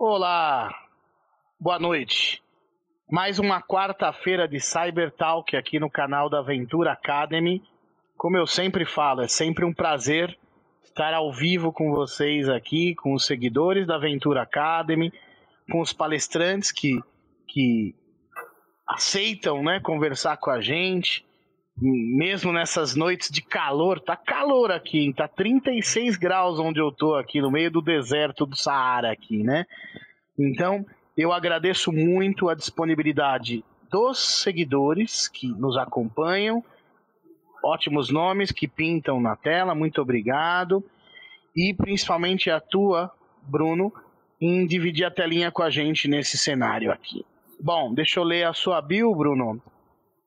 Olá, boa noite. Mais uma quarta-feira de Cyber Talk aqui no canal da Aventura Academy. Como eu sempre falo, é sempre um prazer estar ao vivo com vocês aqui, com os seguidores da Aventura Academy, com os palestrantes que, que aceitam né, conversar com a gente, mesmo nessas noites de calor, tá calor aqui, tá 36 graus onde eu tô aqui, no meio do deserto do Saara aqui, né? Então, eu agradeço muito a disponibilidade dos seguidores que nos acompanham, ótimos nomes que pintam na tela, muito obrigado. E principalmente a tua, Bruno, em dividir a telinha com a gente nesse cenário aqui. Bom, deixa eu ler a sua bio, Bruno.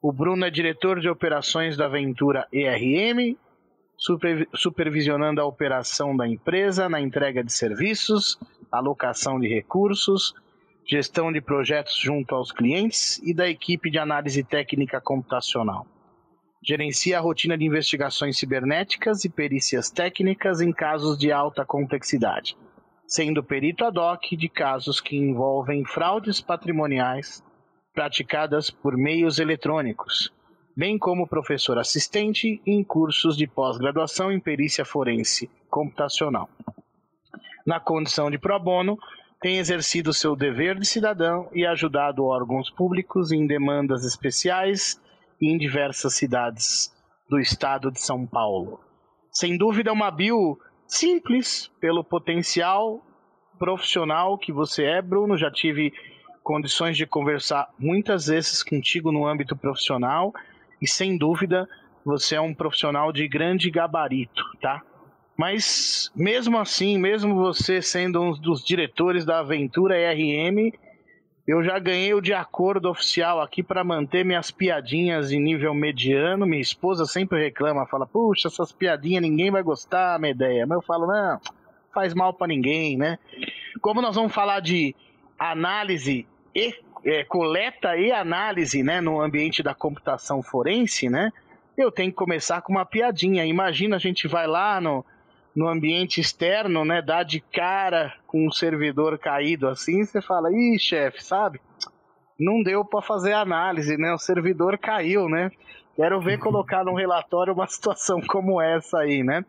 O Bruno é diretor de operações da Aventura ERM, super, supervisionando a operação da empresa na entrega de serviços, alocação de recursos, gestão de projetos junto aos clientes e da equipe de análise técnica computacional. Gerencia a rotina de investigações cibernéticas e perícias técnicas em casos de alta complexidade, sendo perito ad hoc de casos que envolvem fraudes patrimoniais praticadas por meios eletrônicos, bem como professor assistente em cursos de pós-graduação em perícia forense computacional. Na condição de pro bono, tem exercido seu dever de cidadão e ajudado órgãos públicos em demandas especiais em diversas cidades do estado de São Paulo. Sem dúvida, uma bio simples pelo potencial profissional que você é, Bruno. Já tive condições de conversar muitas vezes contigo no âmbito profissional e sem dúvida você é um profissional de grande gabarito, tá? Mas mesmo assim, mesmo você sendo um dos diretores da Aventura RM, eu já ganhei o de acordo oficial aqui para manter minhas piadinhas em nível mediano. Minha esposa sempre reclama, fala: "Puxa, essas piadinhas ninguém vai gostar, minha ideia". Mas eu falo: "Não, faz mal para ninguém, né?" Como nós vamos falar de análise e é, coleta e análise né, no ambiente da computação forense, né? Eu tenho que começar com uma piadinha. Imagina a gente vai lá no, no ambiente externo, né? Dá de cara com um servidor caído assim, você fala, ih, chefe, sabe? Não deu para fazer análise, né? O servidor caiu, né? Quero ver colocar no relatório uma situação como essa aí, né?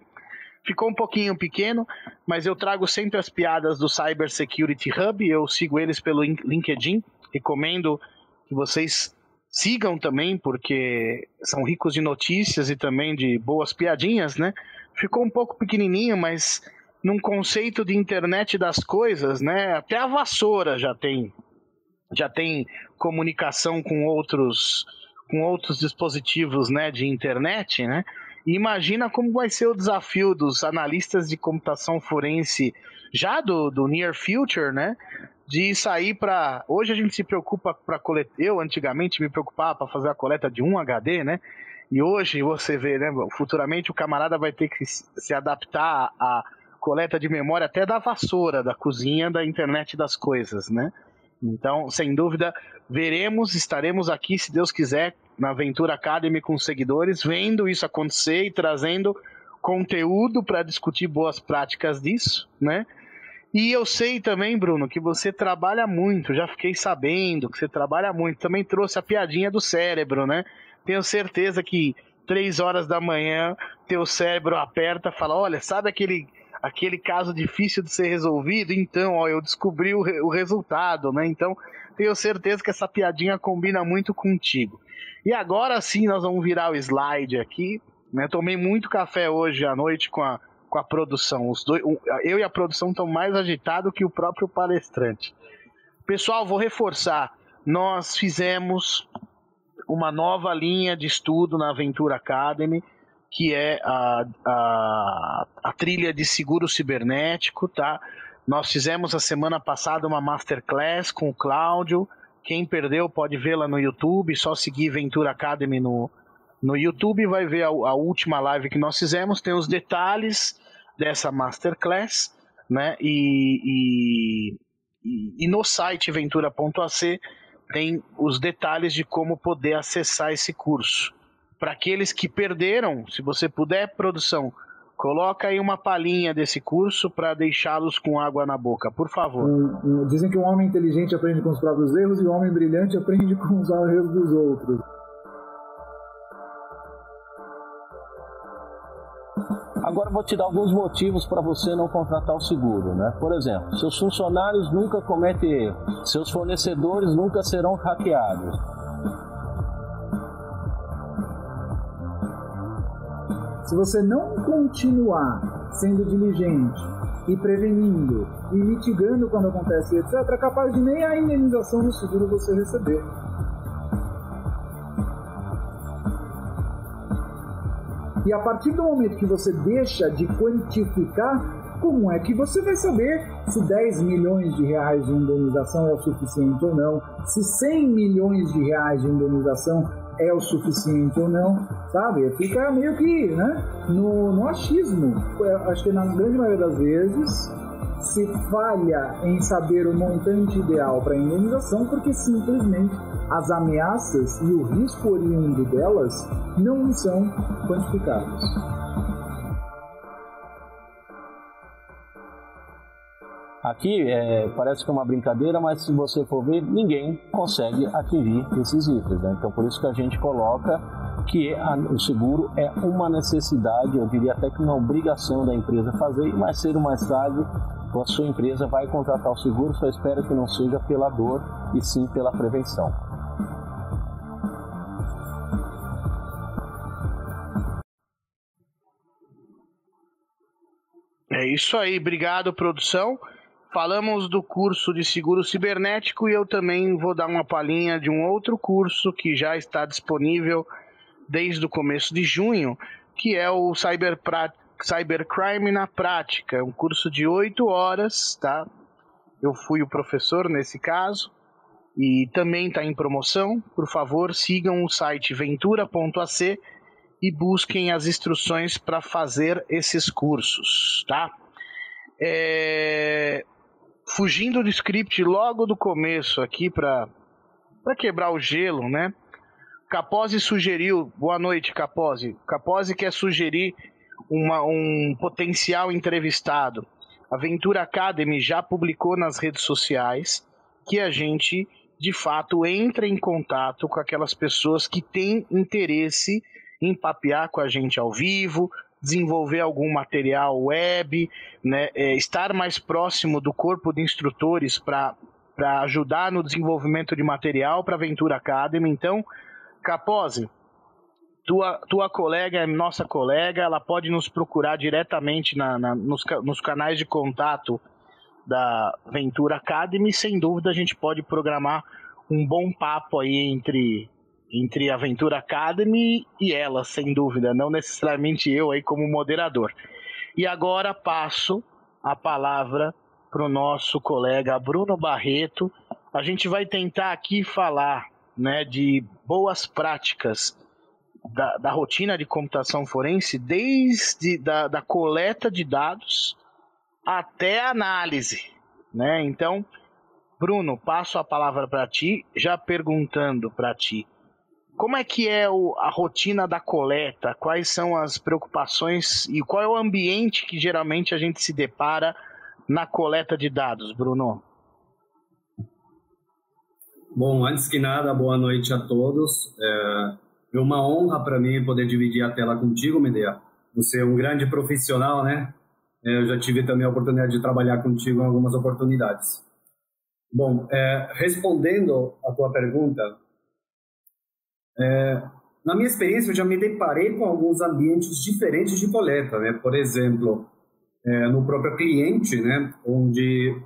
Ficou um pouquinho pequeno, mas eu trago sempre as piadas do Cyber Security Hub. Eu sigo eles pelo LinkedIn. Recomendo que vocês sigam também, porque são ricos de notícias e também de boas piadinhas, né? Ficou um pouco pequenininho, mas num conceito de internet das coisas, né? Até a vassoura já tem já tem comunicação com outros com outros dispositivos, né, de internet, né? Imagina como vai ser o desafio dos analistas de computação forense já do, do near future, né? De sair para. Hoje a gente se preocupa para coletar. Eu antigamente me preocupava para fazer a coleta de um HD, né? E hoje você vê, né? Futuramente o camarada vai ter que se adaptar à coleta de memória até da vassoura, da cozinha, da internet das coisas, né? Então, sem dúvida, veremos, estaremos aqui, se Deus quiser, na Aventura Academy com seguidores, vendo isso acontecer e trazendo conteúdo para discutir boas práticas disso, né? E eu sei também, Bruno, que você trabalha muito, já fiquei sabendo que você trabalha muito. Também trouxe a piadinha do cérebro, né? Tenho certeza que três horas da manhã teu cérebro aperta, fala, olha, sabe aquele aquele caso difícil de ser resolvido? Então, ó, eu descobri o, re o resultado, né? Então, tenho certeza que essa piadinha combina muito contigo. E agora sim nós vamos virar o slide aqui. Né? Tomei muito café hoje à noite com a, com a produção. Os dois, eu e a produção estão mais agitados que o próprio palestrante. Pessoal, vou reforçar. Nós fizemos uma nova linha de estudo na Aventura Academy, que é a, a, a trilha de seguro cibernético, tá? Nós fizemos a semana passada uma masterclass com o Cláudio, quem perdeu pode vê-la no YouTube, só seguir Ventura Academy no, no YouTube, vai ver a, a, última live que nós fizemos, tem os detalhes dessa masterclass, né? E, e, e no site ventura.ac tem os detalhes de como poder acessar esse curso. Para aqueles que perderam, se você puder, produção, Coloca aí uma palhinha desse curso para deixá-los com água na boca, por favor. Dizem que um homem inteligente aprende com os próprios erros e um homem brilhante aprende com os erros dos outros. Agora vou te dar alguns motivos para você não contratar o seguro, né? Por exemplo, seus funcionários nunca cometem erros, seus fornecedores nunca serão hackeados. Se você não continuar sendo diligente e prevenindo e mitigando quando acontece, etc., é capaz de nem a indenização do seguro você receber. E a partir do momento que você deixa de quantificar, como é que você vai saber se 10 milhões de reais de indenização é o suficiente ou não? Se 100 milhões de reais de indenização é o suficiente ou não, sabe? Fica meio que né, no, no achismo. Acho que na grande maioria das vezes se falha em saber o montante ideal para indenização porque simplesmente as ameaças e o risco oriundo delas não são quantificados. Aqui é, parece que é uma brincadeira, mas se você for ver, ninguém consegue atingir esses itens. Né? Então, por isso que a gente coloca que a, o seguro é uma necessidade, eu diria até que uma obrigação da empresa fazer, mais cedo ou mais tarde a sua empresa vai contratar o seguro, só espero que não seja pela dor e sim pela prevenção. É isso aí, obrigado produção. Falamos do curso de seguro cibernético e eu também vou dar uma palhinha de um outro curso que já está disponível desde o começo de junho, que é o Cyber Cybercrime na Prática. É um curso de oito horas, tá? Eu fui o professor nesse caso e também está em promoção. Por favor, sigam o site ventura.ac e busquem as instruções para fazer esses cursos, tá? É fugindo do script logo do começo aqui para para quebrar o gelo, né? Capozzi sugeriu, boa noite Capozzi. Capozzi quer sugerir uma, um potencial entrevistado. A Ventura Academy já publicou nas redes sociais que a gente de fato entra em contato com aquelas pessoas que têm interesse em papear com a gente ao vivo, desenvolver algum material web, né, é, estar mais próximo do corpo de instrutores para ajudar no desenvolvimento de material para a Ventura Academy. Então, Capose, tua, tua colega é nossa colega, ela pode nos procurar diretamente na, na nos, nos canais de contato da Ventura Academy. Sem dúvida, a gente pode programar um bom papo aí entre entre Aventura Academy e ela, sem dúvida, não necessariamente eu aí como moderador. E agora passo a palavra para o nosso colega Bruno Barreto. A gente vai tentar aqui falar né, de boas práticas da, da rotina de computação forense, desde da, da coleta de dados até a análise. Né? Então, Bruno, passo a palavra para ti, já perguntando para ti como é que é o, a rotina da coleta? Quais são as preocupações e qual é o ambiente que geralmente a gente se depara na coleta de dados, Bruno? Bom, antes que nada, boa noite a todos. É uma honra para mim poder dividir a tela contigo, Medea. Você é um grande profissional, né? É, eu já tive também a oportunidade de trabalhar contigo em algumas oportunidades. Bom, é, respondendo a tua pergunta, é, na minha experiência, eu já me deparei com alguns ambientes diferentes de coleta, né? Por exemplo, é, no próprio cliente, né? Onde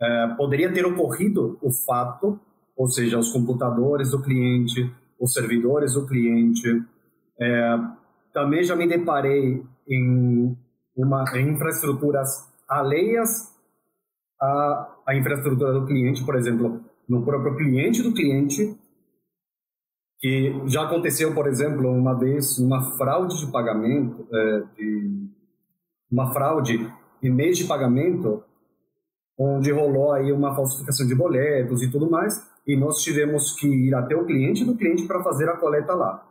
é, poderia ter ocorrido o fato, ou seja, os computadores do cliente, os servidores do cliente. É, também já me deparei em, uma, em infraestruturas alheias à, à infraestrutura do cliente, por exemplo, no próprio cliente do cliente que já aconteceu, por exemplo, uma vez uma fraude de pagamento, é, de, uma fraude em mês de pagamento, onde rolou aí uma falsificação de boletos e tudo mais, e nós tivemos que ir até o cliente do cliente para fazer a coleta lá.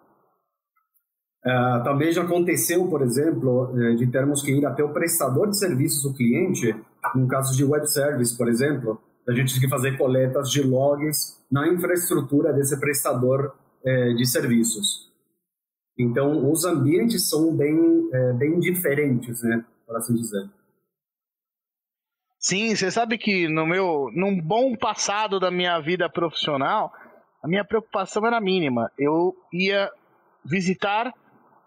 Uh, também já aconteceu, por exemplo, eh, de termos que ir até o prestador de serviços do cliente, no caso de web service, por exemplo, a gente tem que fazer coletas de logs na infraestrutura desse prestador eh, de serviços. Então, os ambientes são bem, eh, bem diferentes, né, por assim dizer. Sim, você sabe que no meu, num bom passado da minha vida profissional, a minha preocupação era mínima. Eu ia visitar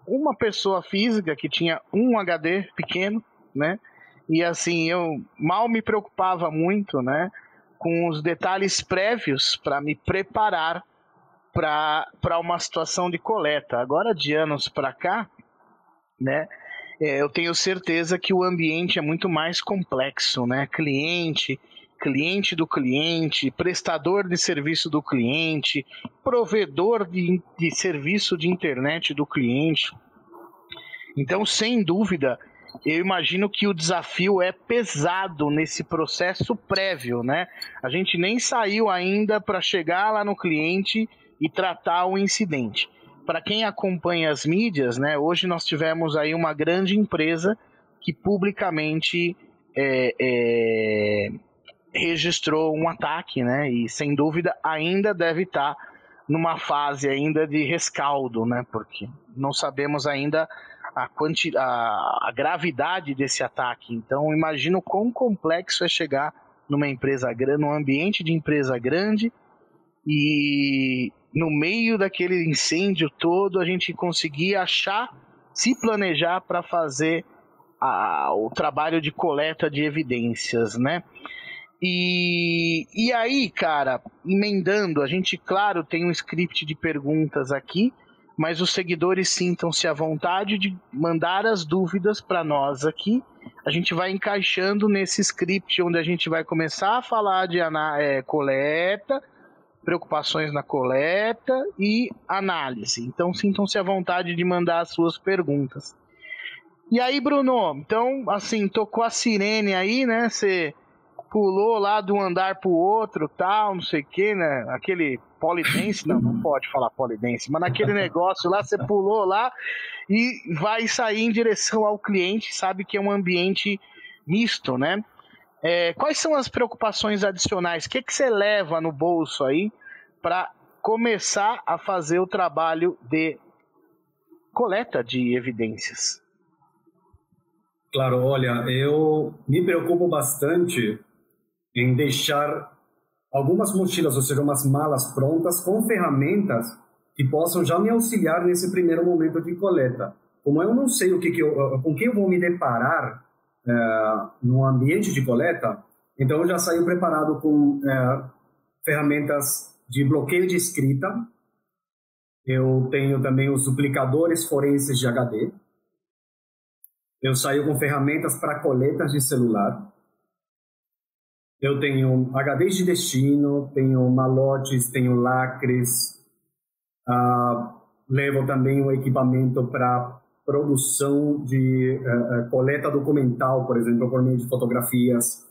uma pessoa física que tinha um HD pequeno, né? E assim, eu mal me preocupava muito, né? Com os detalhes prévios para me preparar para uma situação de coleta. Agora, de anos para cá, né? É, eu tenho certeza que o ambiente é muito mais complexo, né? Cliente, cliente do cliente, prestador de serviço do cliente, provedor de, de serviço de internet do cliente. Então, sem dúvida, eu imagino que o desafio é pesado nesse processo prévio, né? A gente nem saiu ainda para chegar lá no cliente e tratar o incidente. Para quem acompanha as mídias, né? Hoje nós tivemos aí uma grande empresa que publicamente é, é, registrou um ataque, né? E sem dúvida ainda deve estar tá numa fase ainda de rescaldo, né? Porque não sabemos ainda a, quanti, a, a gravidade desse ataque. Então imagino quão complexo é chegar numa empresa grande, num ambiente de empresa grande e no meio daquele incêndio todo a gente conseguir achar, se planejar para fazer a, o trabalho de coleta de evidências, né? E, e aí, cara, emendando, a gente, claro, tem um script de perguntas aqui, mas os seguidores sintam-se à vontade de mandar as dúvidas para nós aqui. A gente vai encaixando nesse script onde a gente vai começar a falar de é, coleta, preocupações na coleta e análise. Então sintam-se à vontade de mandar as suas perguntas. E aí, Bruno, então, assim, tocou a sirene aí, né? Você pulou lá de um andar pro outro, tal, não sei o que, né? Aquele polidense, não, não pode falar polidense, mas naquele negócio lá, você pulou lá e vai sair em direção ao cliente, sabe que é um ambiente misto, né? É, quais são as preocupações adicionais? O que, que você leva no bolso aí para começar a fazer o trabalho de coleta de evidências? Claro, olha, eu me preocupo bastante em deixar algumas mochilas, ou seja, umas malas prontas com ferramentas que possam já me auxiliar nesse primeiro momento de coleta. Como eu não sei o que, que eu, com quem eu vou me deparar é, no ambiente de coleta, então já saio preparado com é, ferramentas de bloqueio de escrita. Eu tenho também os duplicadores forenses de HD. Eu saio com ferramentas para coletas de celular. Eu tenho HDs de destino, tenho malotes, tenho lacres. Uh, levo também o equipamento para produção de uh, coleta documental, por exemplo, por meio de fotografias.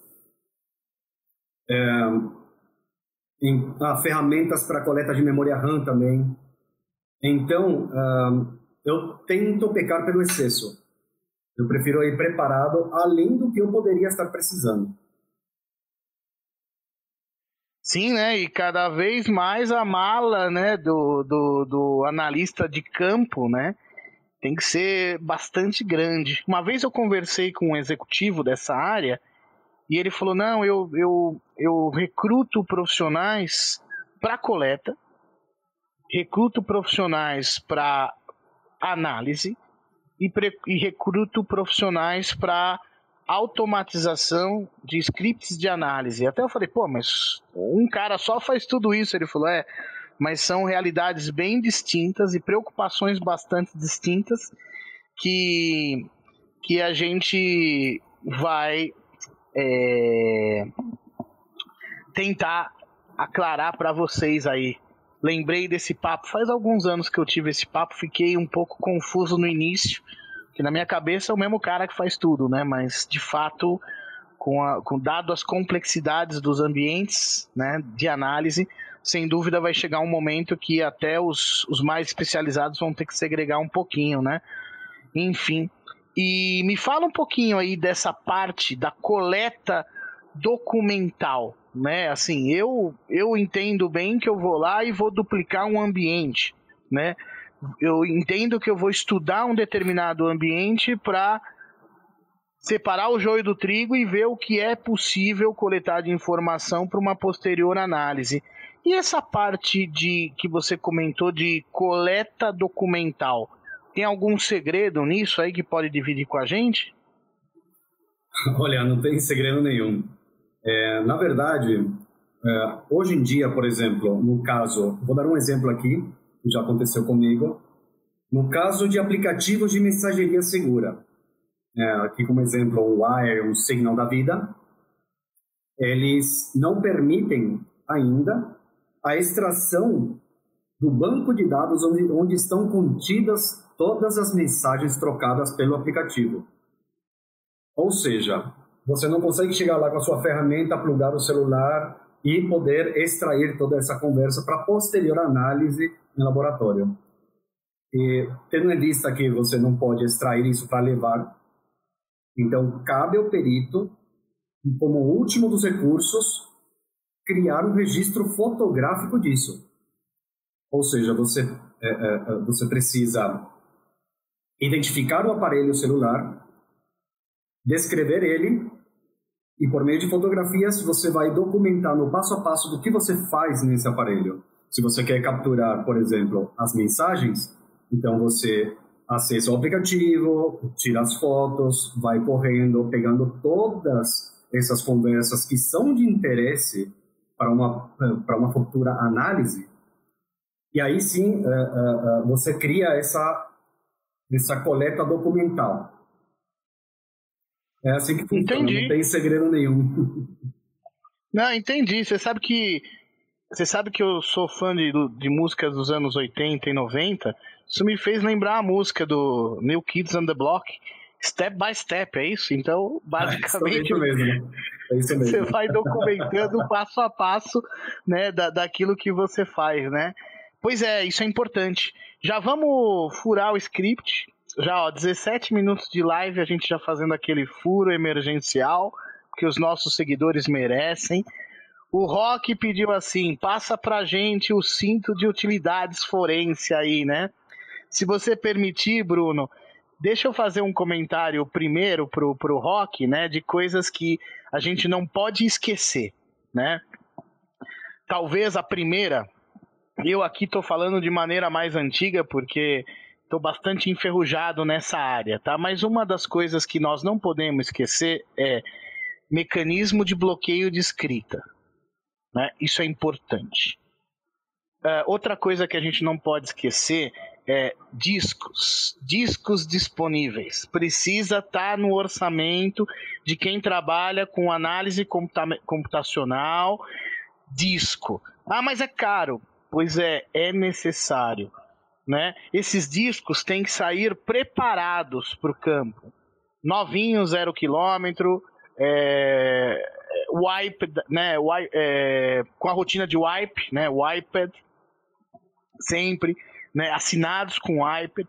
em, uh, ferramentas para coleta de memória RAM também. Então, uh, eu tento pecar pelo excesso. Eu prefiro ir preparado além do que eu poderia estar precisando. Sim, né? E cada vez mais a mala, né, do, do, do analista de campo, né, tem que ser bastante grande. Uma vez eu conversei com um executivo dessa área e ele falou: não, eu, eu, eu recruto profissionais para coleta, recruto profissionais para análise e, pre, e recruto profissionais para automatização de scripts de análise. Até eu falei, pô, mas um cara só faz tudo isso. Ele falou, é, mas são realidades bem distintas e preocupações bastante distintas que, que a gente vai é, tentar aclarar para vocês aí. Lembrei desse papo, faz alguns anos que eu tive esse papo, fiquei um pouco confuso no início, que na minha cabeça é o mesmo cara que faz tudo, né? Mas de fato, com, a, com dado as complexidades dos ambientes né, de análise, sem dúvida vai chegar um momento que até os, os mais especializados vão ter que segregar um pouquinho, né? Enfim. E me fala um pouquinho aí dessa parte da coleta documental, né? Assim, eu eu entendo bem que eu vou lá e vou duplicar um ambiente, né? Eu entendo que eu vou estudar um determinado ambiente para separar o joio do trigo e ver o que é possível coletar de informação para uma posterior análise. E essa parte de que você comentou de coleta documental, tem algum segredo nisso aí que pode dividir com a gente? Olha, não tem segredo nenhum. É, na verdade, é, hoje em dia, por exemplo, no caso, vou dar um exemplo aqui, que já aconteceu comigo, no caso de aplicativos de mensageria segura, é, aqui como exemplo o Wire, o Signal da Vida, eles não permitem ainda a extração do banco de dados onde, onde estão contidas todas as mensagens trocadas pelo aplicativo. Ou seja, você não consegue chegar lá com a sua ferramenta, plugar o celular e poder extrair toda essa conversa para posterior análise em laboratório. E tendo em vista que você não pode extrair isso para levar, então cabe ao perito, como último dos recursos, criar um registro fotográfico disso. Ou seja, você, é, é, é você precisa identificar o aparelho celular, descrever ele e por meio de fotografias você vai documentar no passo a passo do que você faz nesse aparelho. Se você quer capturar, por exemplo, as mensagens, então você acessa o aplicativo, tira as fotos, vai correndo, pegando todas essas conversas que são de interesse para uma, para uma futura análise. E aí sim uh, uh, você cria essa, essa coleta documental. É assim que funciona, entendi. não tem segredo nenhum. Não, entendi. Você sabe que você sabe que eu sou fã de, de músicas dos anos 80 e 90. Isso me fez lembrar a música do New Kids on the Block, Step by Step, é isso? Então, basicamente, é mesmo. É isso mesmo. você vai documentando passo a passo né, da, daquilo que você faz, né? Pois é, isso é importante. Já vamos furar o script já, ó, 17 minutos de live, a gente já fazendo aquele furo emergencial que os nossos seguidores merecem. O Rock pediu assim: passa pra gente o cinto de utilidades forense aí, né? Se você permitir, Bruno, deixa eu fazer um comentário primeiro pro, pro Rock, né? De coisas que a gente não pode esquecer, né? Talvez a primeira, eu aqui tô falando de maneira mais antiga, porque Estou bastante enferrujado nessa área, tá? Mas uma das coisas que nós não podemos esquecer é mecanismo de bloqueio de escrita. Né? Isso é importante. Uh, outra coisa que a gente não pode esquecer é discos, discos disponíveis. Precisa estar tá no orçamento de quem trabalha com análise computa computacional. Disco. Ah, mas é caro. Pois é, é necessário né? Esses discos têm que sair preparados para o campo. Novinho, zero quilômetro, é, wipe, né, wipe, é, com a rotina de wipe, né, wiped, sempre, né, assinados com wipe.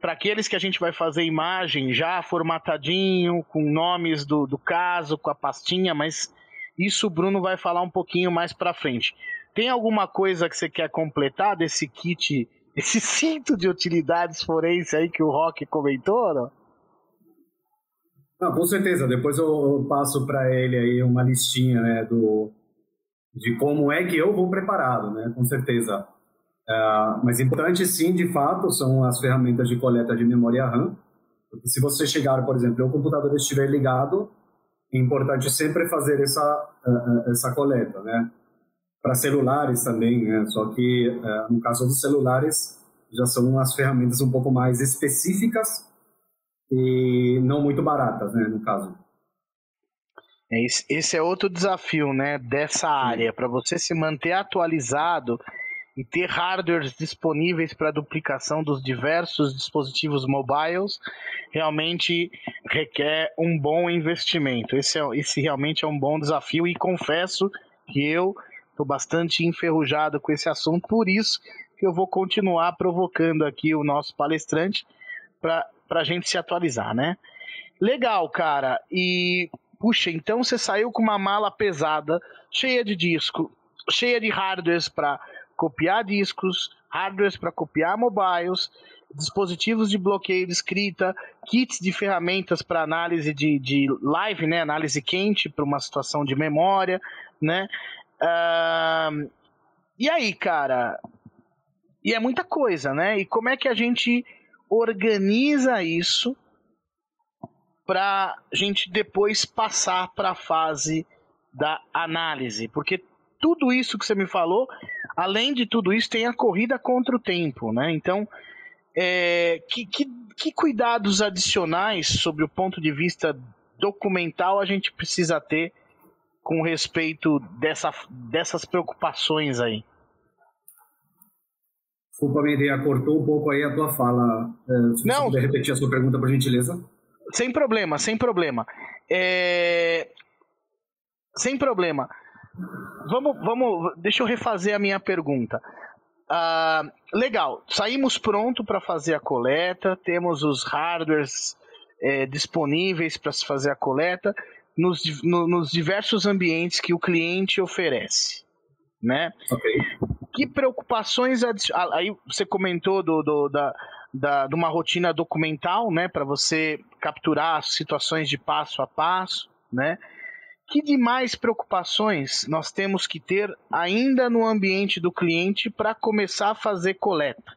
Para aqueles que a gente vai fazer imagem já formatadinho, com nomes do, do caso, com a pastinha, mas isso o Bruno vai falar um pouquinho mais para frente. Tem alguma coisa que você quer completar desse kit esse cinto de utilidades forense aí que o Rock comentou, não? Não, com certeza. Depois eu, passo para ele aí uma listinha, né, do de como é que eu vou preparado, né, com certeza. Uh, mas importante sim, de fato, são as ferramentas de coleta de memória RAM. Porque se você chegar, por exemplo, e o computador estiver ligado, é importante sempre fazer essa, uh, essa coleta, né? para celulares também, né? Só que é, no caso dos celulares já são as ferramentas um pouco mais específicas e não muito baratas, né? No caso. Esse é outro desafio, né? Dessa área para você se manter atualizado e ter hardwares disponíveis para duplicação dos diversos dispositivos mobiles realmente requer um bom investimento. Esse, é, esse realmente é um bom desafio e confesso que eu estou bastante enferrujado com esse assunto, por isso que eu vou continuar provocando aqui o nosso palestrante para a gente se atualizar, né? Legal, cara. E puxa, então você saiu com uma mala pesada, cheia de disco, cheia de hardwares para copiar discos, hardwares para copiar mobiles, dispositivos de bloqueio de escrita, kits de ferramentas para análise de, de live, né, análise quente para uma situação de memória, né? Uh, e aí, cara? E é muita coisa, né? E como é que a gente organiza isso para a gente depois passar para a fase da análise? Porque tudo isso que você me falou, além de tudo isso, tem a corrida contra o tempo, né? Então, é, que, que, que cuidados adicionais sobre o ponto de vista documental a gente precisa ter com respeito dessa, dessas preocupações aí? Desculpa, Medea, cortou um pouco aí a tua fala. É, se Não. você puder repetir a sua pergunta, por gentileza. Sem problema, sem problema. É... Sem problema. Vamos, vamos, deixa eu refazer a minha pergunta. Uh, legal, saímos pronto para fazer a coleta, temos os hardwares é, disponíveis para se fazer a coleta nos, no, nos diversos ambientes que o cliente oferece, né? Okay. Que preocupações aí você comentou do, do da, da, de uma rotina documental, né, para você capturar situações de passo a passo, né? Que demais preocupações nós temos que ter ainda no ambiente do cliente para começar a fazer coleta?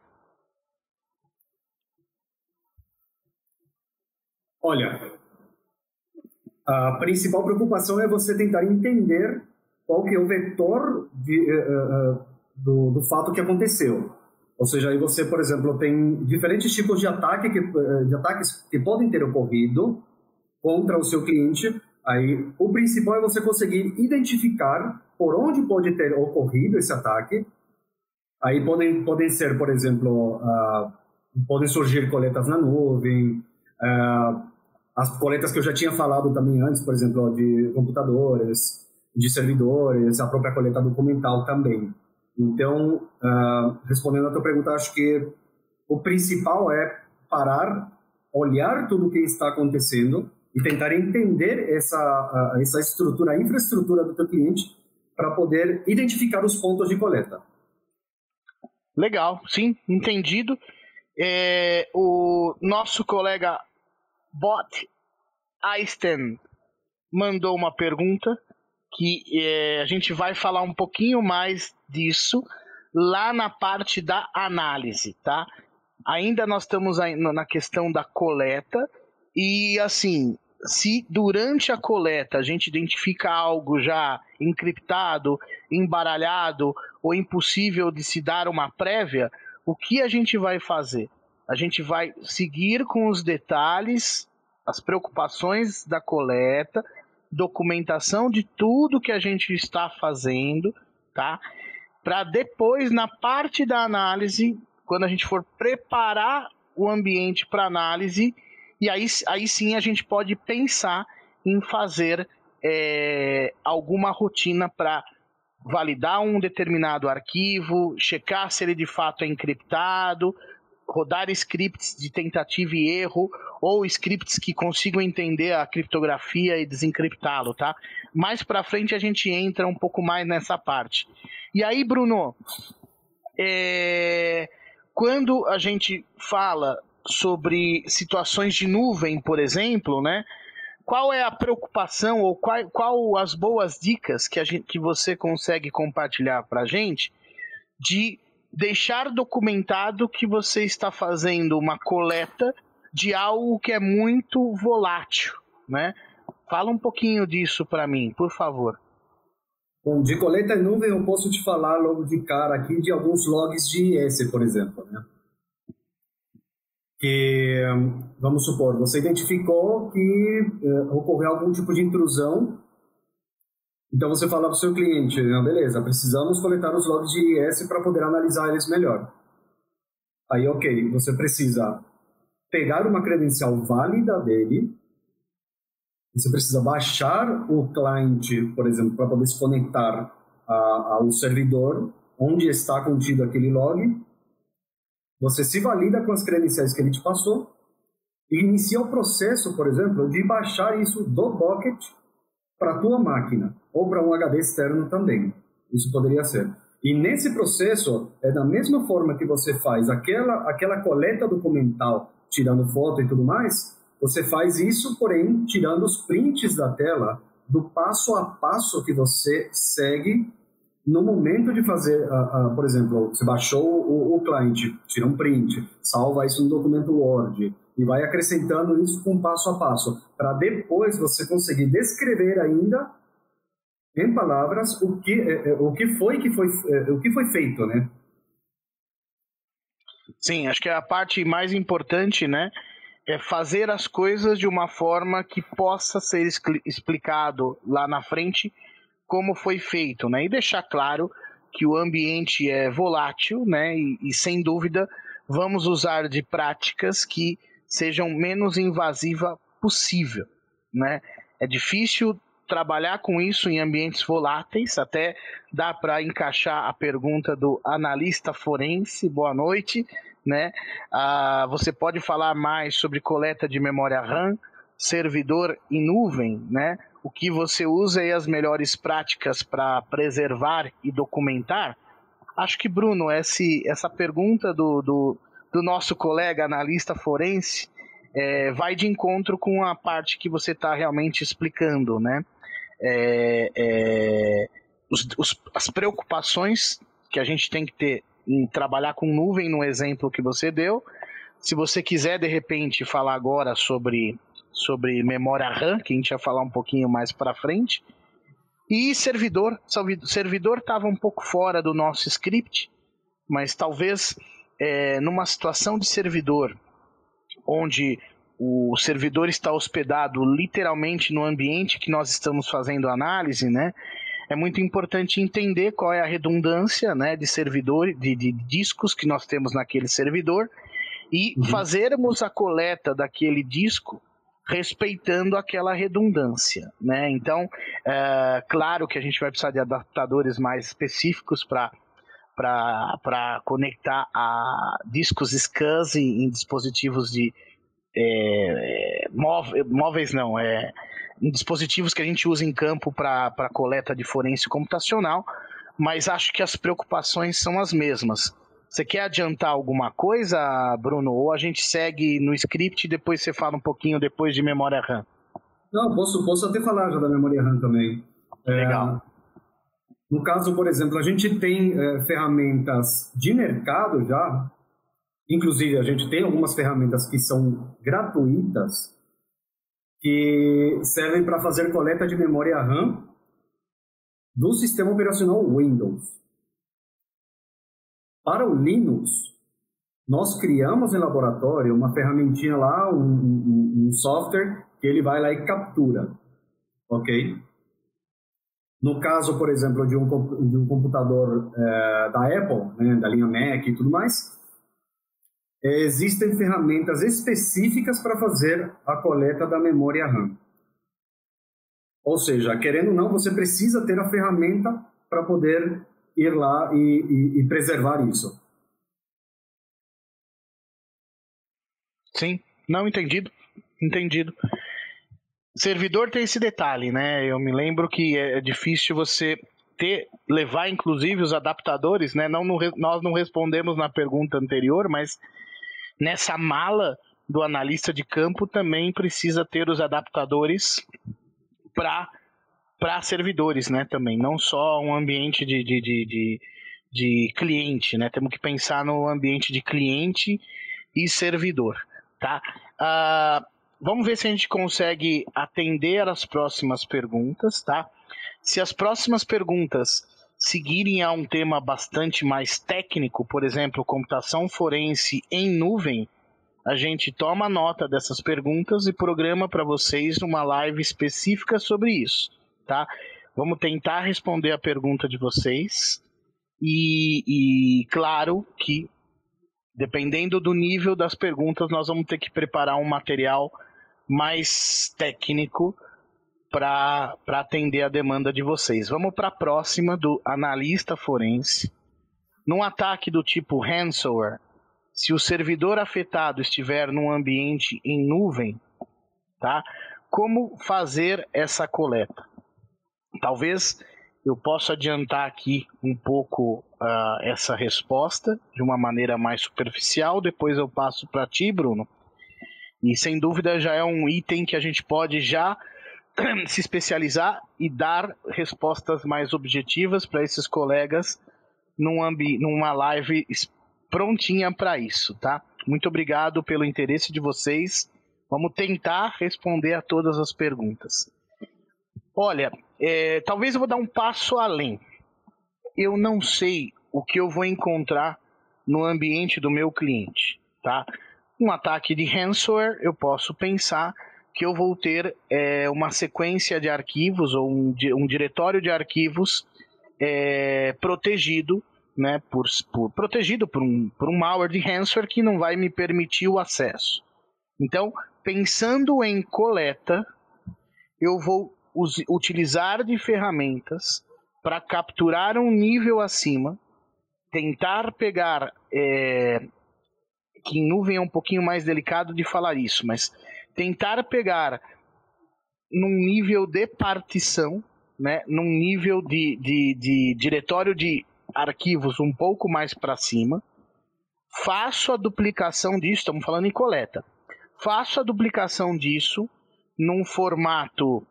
Olha, a principal preocupação é você tentar entender qual que é o vetor de, uh, uh, do, do fato que aconteceu. Ou seja, aí você, por exemplo, tem diferentes tipos de, ataque que, de ataques que podem ter ocorrido contra o seu cliente. Aí, o principal é você conseguir identificar por onde pode ter ocorrido esse ataque. Aí podem, podem ser, por exemplo, uh, podem surgir coletas na nuvem, uh, as coletas que eu já tinha falado também antes, por exemplo, de computadores, de servidores, a própria coleta documental também. Então, uh, respondendo a tua pergunta, acho que o principal é parar, olhar tudo o que está acontecendo e tentar entender essa, essa estrutura, a infraestrutura do teu cliente para poder identificar os pontos de coleta. Legal, sim, entendido. É, o nosso colega Bot Einstein mandou uma pergunta que é, a gente vai falar um pouquinho mais disso lá na parte da análise, tá? Ainda nós estamos na questão da coleta e assim, se durante a coleta a gente identifica algo já encriptado, embaralhado ou impossível de se dar uma prévia, o que a gente vai fazer? A gente vai seguir com os detalhes, as preocupações da coleta, documentação de tudo que a gente está fazendo, tá? Para depois, na parte da análise, quando a gente for preparar o ambiente para análise, e aí, aí sim a gente pode pensar em fazer é, alguma rotina para validar um determinado arquivo, checar se ele de fato é encriptado, rodar scripts de tentativa e erro ou scripts que consigam entender a criptografia e desencriptá-lo, tá? Mais para frente a gente entra um pouco mais nessa parte. E aí, Bruno, é... quando a gente fala sobre situações de nuvem, por exemplo, né? Qual é a preocupação ou qual, qual as boas dicas que, a gente, que você consegue compartilhar para a gente de deixar documentado que você está fazendo uma coleta de algo que é muito volátil, né? Fala um pouquinho disso para mim, por favor. Bom, de coleta em nuvem eu posso te falar logo de cara aqui de alguns logs de IS, por exemplo, né? Que, vamos supor, você identificou que uh, ocorreu algum tipo de intrusão Então você fala para o seu cliente, não, beleza, precisamos coletar os logs de IS para poder analisar eles melhor. Aí, ok, você precisa pegar uma credencial válida dele, você precisa baixar o cliente, por exemplo, para poder se conectar ao servidor onde está contido aquele log. Você se valida com as credenciais que ele te passou e inicia o processo, por exemplo, de baixar isso do Bucket para a tua máquina ou para um HD externo também. Isso poderia ser. E nesse processo, é da mesma forma que você faz aquela, aquela coleta documental, tirando foto e tudo mais, você faz isso, porém, tirando os prints da tela do passo a passo que você segue no momento de fazer, uh, uh, por exemplo, você baixou o, o cliente, tira um print, salva isso no documento Word e vai acrescentando isso com passo a passo, para depois você conseguir descrever ainda em palavras o que é, é, o que foi que foi é, o que foi feito, né? Sim, acho que a parte mais importante, né, é fazer as coisas de uma forma que possa ser explicado lá na frente como foi feito, né? E deixar claro que o ambiente é volátil, né? E, e sem dúvida vamos usar de práticas que sejam menos invasiva possível, né? É difícil trabalhar com isso em ambientes voláteis, até dá para encaixar a pergunta do analista forense. Boa noite, né? Ah, você pode falar mais sobre coleta de memória RAM, servidor em nuvem, né? O que você usa e as melhores práticas para preservar e documentar? Acho que, Bruno, esse, essa pergunta do, do, do nosso colega analista forense é, vai de encontro com a parte que você está realmente explicando, né? é, é, os, os, as preocupações que a gente tem que ter em trabalhar com nuvem, no exemplo que você deu. Se você quiser, de repente, falar agora sobre, sobre memória RAM, que a gente vai falar um pouquinho mais para frente. E servidor. Servidor estava um pouco fora do nosso script, mas talvez é, numa situação de servidor onde o servidor está hospedado literalmente no ambiente que nós estamos fazendo análise, né? É muito importante entender qual é a redundância, né, de servidor, de, de discos que nós temos naquele servidor e uhum. fazermos a coleta daquele disco respeitando aquela redundância, né? Então, é, claro que a gente vai precisar de adaptadores mais específicos para para conectar a discos SCSI em dispositivos de, é, móveis não, é, dispositivos que a gente usa em campo para coleta de forense computacional, mas acho que as preocupações são as mesmas. Você quer adiantar alguma coisa, Bruno? Ou a gente segue no script e depois você fala um pouquinho depois de memória RAM? Não, posso, posso até falar já da memória RAM também. Legal. É, no caso, por exemplo, a gente tem é, ferramentas de mercado já Inclusive, a gente tem algumas ferramentas que são gratuitas que servem para fazer coleta de memória RAM do sistema operacional Windows. Para o Linux, nós criamos em laboratório uma ferramentinha lá, um, um, um software que ele vai lá e captura, ok? No caso, por exemplo, de um, de um computador é, da Apple, né, da linha Mac e tudo mais, é, existem ferramentas específicas para fazer a coleta da memória RAM. Ou seja, querendo ou não, você precisa ter a ferramenta para poder ir lá e, e, e preservar isso. Sim, não entendido, entendido. Servidor tem esse detalhe, né? Eu me lembro que é difícil você ter, levar inclusive os adaptadores, né? Não, nós não respondemos na pergunta anterior, mas nessa mala do analista de campo também precisa ter os adaptadores para para servidores, né, também, não só um ambiente de, de, de, de, de cliente, né, temos que pensar no ambiente de cliente e servidor, tá? Uh, vamos ver se a gente consegue atender as próximas perguntas, tá? Se as próximas perguntas seguirem a um tema bastante mais técnico, por exemplo, computação forense em nuvem, a gente toma nota dessas perguntas e programa para vocês uma live específica sobre isso, tá? Vamos tentar responder a pergunta de vocês. E, e claro que, dependendo do nível das perguntas, nós vamos ter que preparar um material mais técnico para atender a demanda de vocês. Vamos para a próxima do analista forense. Num ataque do tipo ransomware, se o servidor afetado estiver num ambiente em nuvem, tá? Como fazer essa coleta? Talvez eu possa adiantar aqui um pouco uh, essa resposta de uma maneira mais superficial, depois eu passo para ti, Bruno. E sem dúvida já é um item que a gente pode já se especializar e dar respostas mais objetivas para esses colegas num numa live prontinha para isso, tá? Muito obrigado pelo interesse de vocês. Vamos tentar responder a todas as perguntas. Olha, é, talvez eu vou dar um passo além. Eu não sei o que eu vou encontrar no ambiente do meu cliente, tá? Um ataque de ransomware, eu posso pensar que eu vou ter é, uma sequência de arquivos ou um, um diretório de arquivos é, protegido, né, por, por, protegido por um, por um malware de ransomware que não vai me permitir o acesso. Então, pensando em coleta, eu vou utilizar de ferramentas para capturar um nível acima, tentar pegar. É, que em nuvem é um pouquinho mais delicado de falar isso, mas tentar pegar num nível de partição, né, num nível de, de, de diretório de arquivos um pouco mais para cima, faço a duplicação disso, estamos falando em coleta, faço a duplicação disso num formato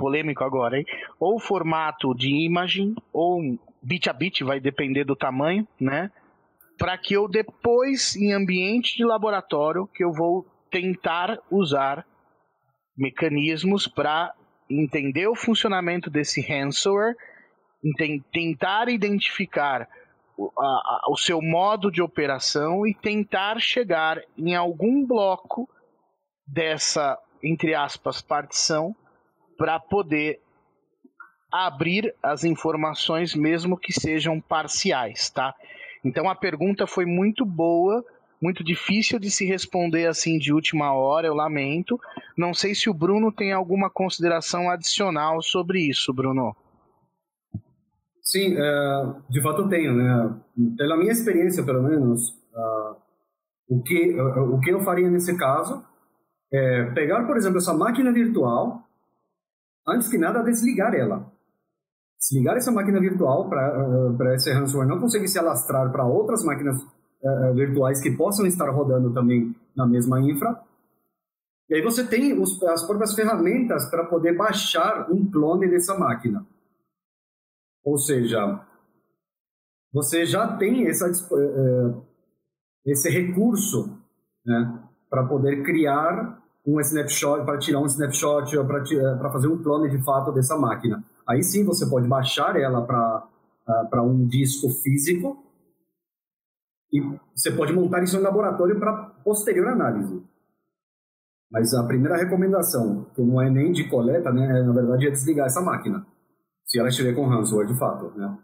polêmico agora, hein? Ou formato de imagem, ou bit a bit, vai depender do tamanho, né? Para que eu depois, em ambiente de laboratório, que eu vou tentar usar mecanismos para entender o funcionamento desse ransomware, tentar identificar o, seu modo de operação e tentar chegar em algum bloco dessa, entre aspas, partição para poder abrir as informações, mesmo que sejam parciais, tá? Então a pergunta foi muito boa, muito difícil de se responder assim de última hora, eu lamento. Não sei se o Bruno tem alguma consideração adicional sobre isso, Bruno. Sim, é, de fato tenho, né? Pela minha experiência, pelo menos, o, que, o que eu faria nesse caso é pegar, por exemplo, essa máquina virtual antes que nada, desligar ela. Desligar essa máquina virtual para uh, esse ransomware não conseguir se alastrar para outras máquinas uh, virtuais que possam estar rodando também na mesma infra. E aí você tem os, as próprias ferramentas para poder baixar um clone dessa máquina. Ou seja, você já tem essa, uh, esse recurso né, para poder criar um snapshot, para tirar um snapshot para eh, fazer um clone de fato dessa máquina. Aí sim você pode baixar ela para uh, ah, um disco físico e você pode montar isso em laboratório para posterior análise. Mas a primeira recomendação, que não é nem de coleta, né, é, na verdade é desligar essa máquina, se ela estiver com ransomware de fato, né?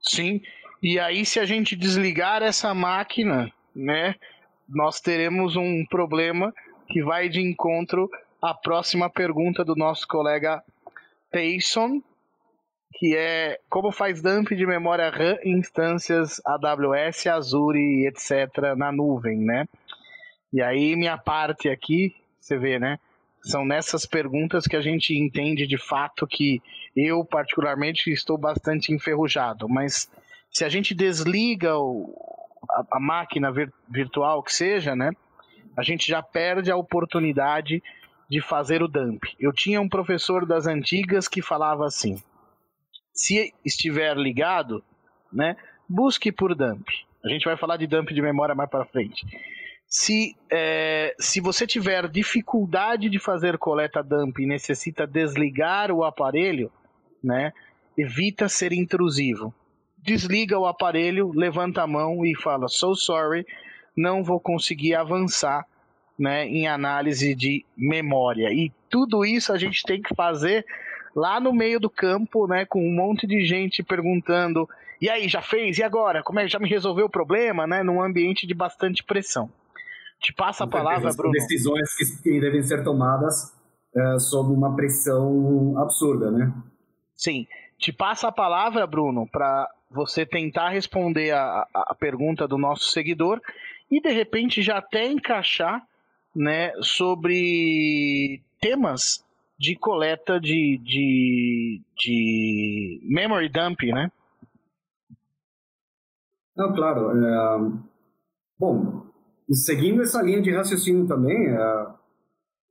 Sim, e aí se a gente desligar essa máquina, né, nós teremos um problema que vai de encontro à próxima pergunta do nosso colega Tayson, que é como faz dump de memória RAM em instâncias AWS, Azure, etc. na nuvem, né? E aí minha parte aqui, você vê, né? São nessas perguntas que a gente entende de fato que eu particularmente estou bastante enferrujado, mas se a gente desliga o, a, a máquina vir, virtual que seja, né? A gente já perde a oportunidade de fazer o dump. Eu tinha um professor das antigas que falava assim: se estiver ligado, né, busque por dump. A gente vai falar de dump de memória mais para frente. Se, é, se você tiver dificuldade de fazer coleta dump e necessita desligar o aparelho, né, evita ser intrusivo desliga o aparelho, levanta a mão e fala: So sorry, não vou conseguir avançar né, em análise de memória. E tudo isso a gente tem que fazer lá no meio do campo, né, com um monte de gente perguntando: "E aí, já fez? E agora? Como é que já me resolveu o problema?", né, num ambiente de bastante pressão. Te passa a palavra, Bruno. Decisões que, que devem ser tomadas é, sob uma pressão absurda, né? Sim. Te passa a palavra, Bruno, para você tentar responder a, a, pergunta do nosso seguidor e de repente já até encaixar né, sobre temas de coleta de, de, de memory dump, né? Não, claro. É... Bom, seguindo essa linha de raciocínio também, é...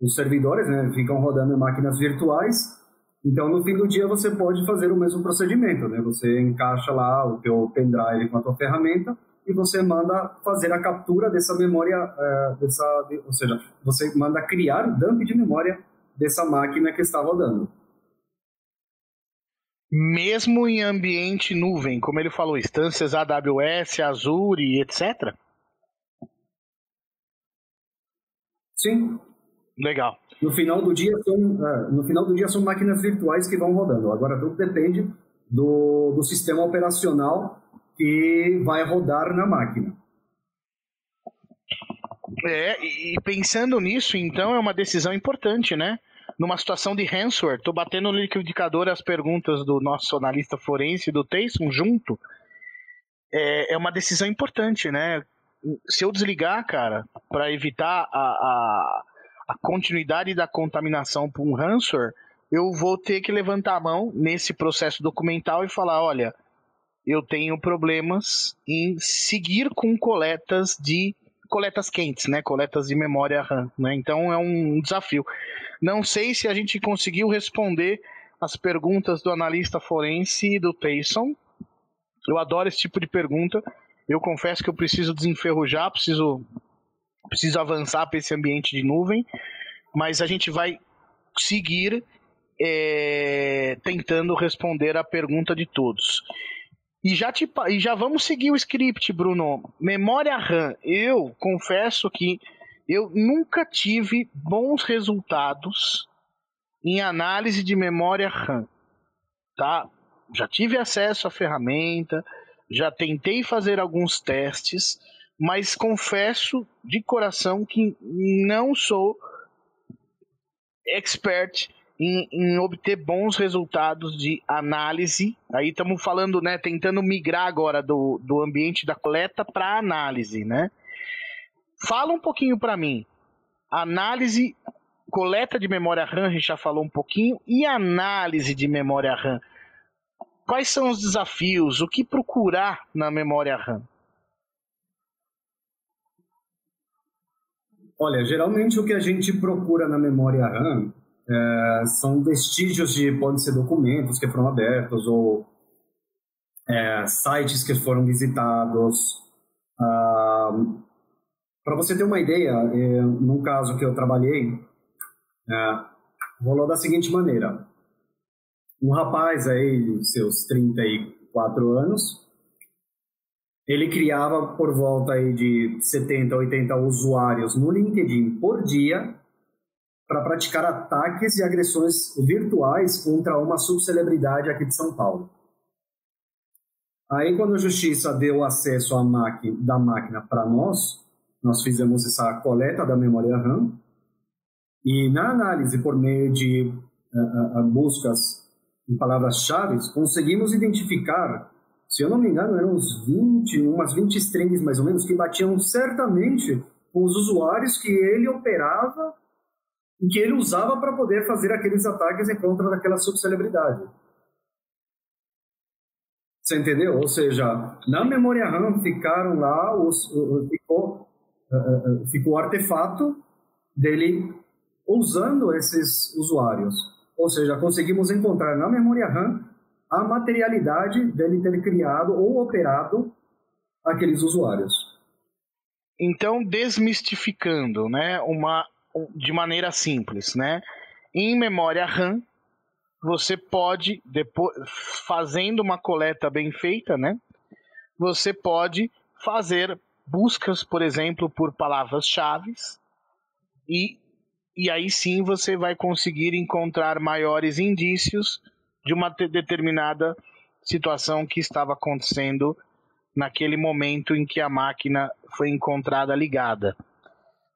os servidores né, ficam rodando em máquinas virtuais, então no fim do dia você pode fazer o mesmo procedimento, né? Você encaixa lá o teu pendrive com a tua ferramenta e você manda fazer a captura dessa memória, é, dessa, ou seja, você manda criar o dump de memória dessa máquina que está rodando. Mesmo em ambiente nuvem, como ele falou, instâncias AWS, Azure, etc. Sim. Legal. No final do dia são, é, no final do dia são máquinas virtuais que vão rodando. Agora tudo depende do, do sistema operacional que vai rodar na máquina. É, e pensando nisso, então, é uma decisão importante, né? Numa situação de ransomware, tô batendo no liquidificador as perguntas do nosso analista forense do Tayson junto. É, é uma decisão importante, né? Se eu desligar, cara, para evitar a, a, a, continuidade da contaminação por um ransomware, eu vou ter que levantar a mão nesse processo documental e falar, olha, eu tenho problemas em seguir com coletas de coletas quentes, né? Coletas de memória RAM, né? Então é um desafio. Não sei se a gente conseguiu responder as perguntas do analista forense e do Tayson. Eu adoro esse tipo de pergunta. Eu confesso que eu preciso desenferrujar, preciso preciso avançar para esse ambiente de nuvem, mas a gente vai seguir é, tentando responder a pergunta de todos. E já, te, e já vamos seguir o script, Bruno. Memória RAM. Eu confesso que eu nunca tive bons resultados em análise de memória RAM. Tá? Já tive acesso à ferramenta, já tentei fazer alguns testes, mas confesso de coração que não sou expert em, em, obter bons resultados de análise. Aí estamos falando, né, tentando migrar agora do, do ambiente da coleta para análise, né? Fala um pouquinho para mim. Análise, coleta de memória RAM, a gente já falou um pouquinho, e análise de memória RAM. Quais são os desafios? O que procurar na memória RAM? Olha, geralmente o que a gente procura na memória RAM é, são vestígios de, podem ser documentos que foram abertos ou é, sites que foram visitados. Ah, Para você ter uma ideia, é, num caso que eu trabalhei, é, rolou da seguinte maneira. Um rapaz aí, seus 34 anos, ele criava por volta aí de 70, 80 usuários no LinkedIn por dia para praticar ataques e agressões virtuais contra uma subcelebridade aqui de São Paulo. Aí, quando a justiça deu acesso máquina, da máquina para nós, nós fizemos essa coleta da memória RAM e, na análise por meio de uh, uh, buscas de palavras-chave, conseguimos identificar, se eu não me engano, eram uns 20, umas 20 strings mais ou menos, que batiam certamente com os usuários que ele operava e que ele usava para poder fazer aqueles ataques em contra daquela subcelebridade. Você entendeu? Ou seja, na memória RAM ficaram lá, os, ficou, uh, ficou o artefato dele usando esses usuários. Ou seja, conseguimos encontrar na memória RAM a materialidade dele ter criado ou operado aqueles usuários. Então, desmistificando, né, uma de maneira simples, né? Em memória RAM, você pode, depois, fazendo uma coleta bem feita, né? Você pode fazer buscas, por exemplo, por palavras-chave e, e aí sim você vai conseguir encontrar maiores indícios de uma determinada situação que estava acontecendo naquele momento em que a máquina foi encontrada ligada.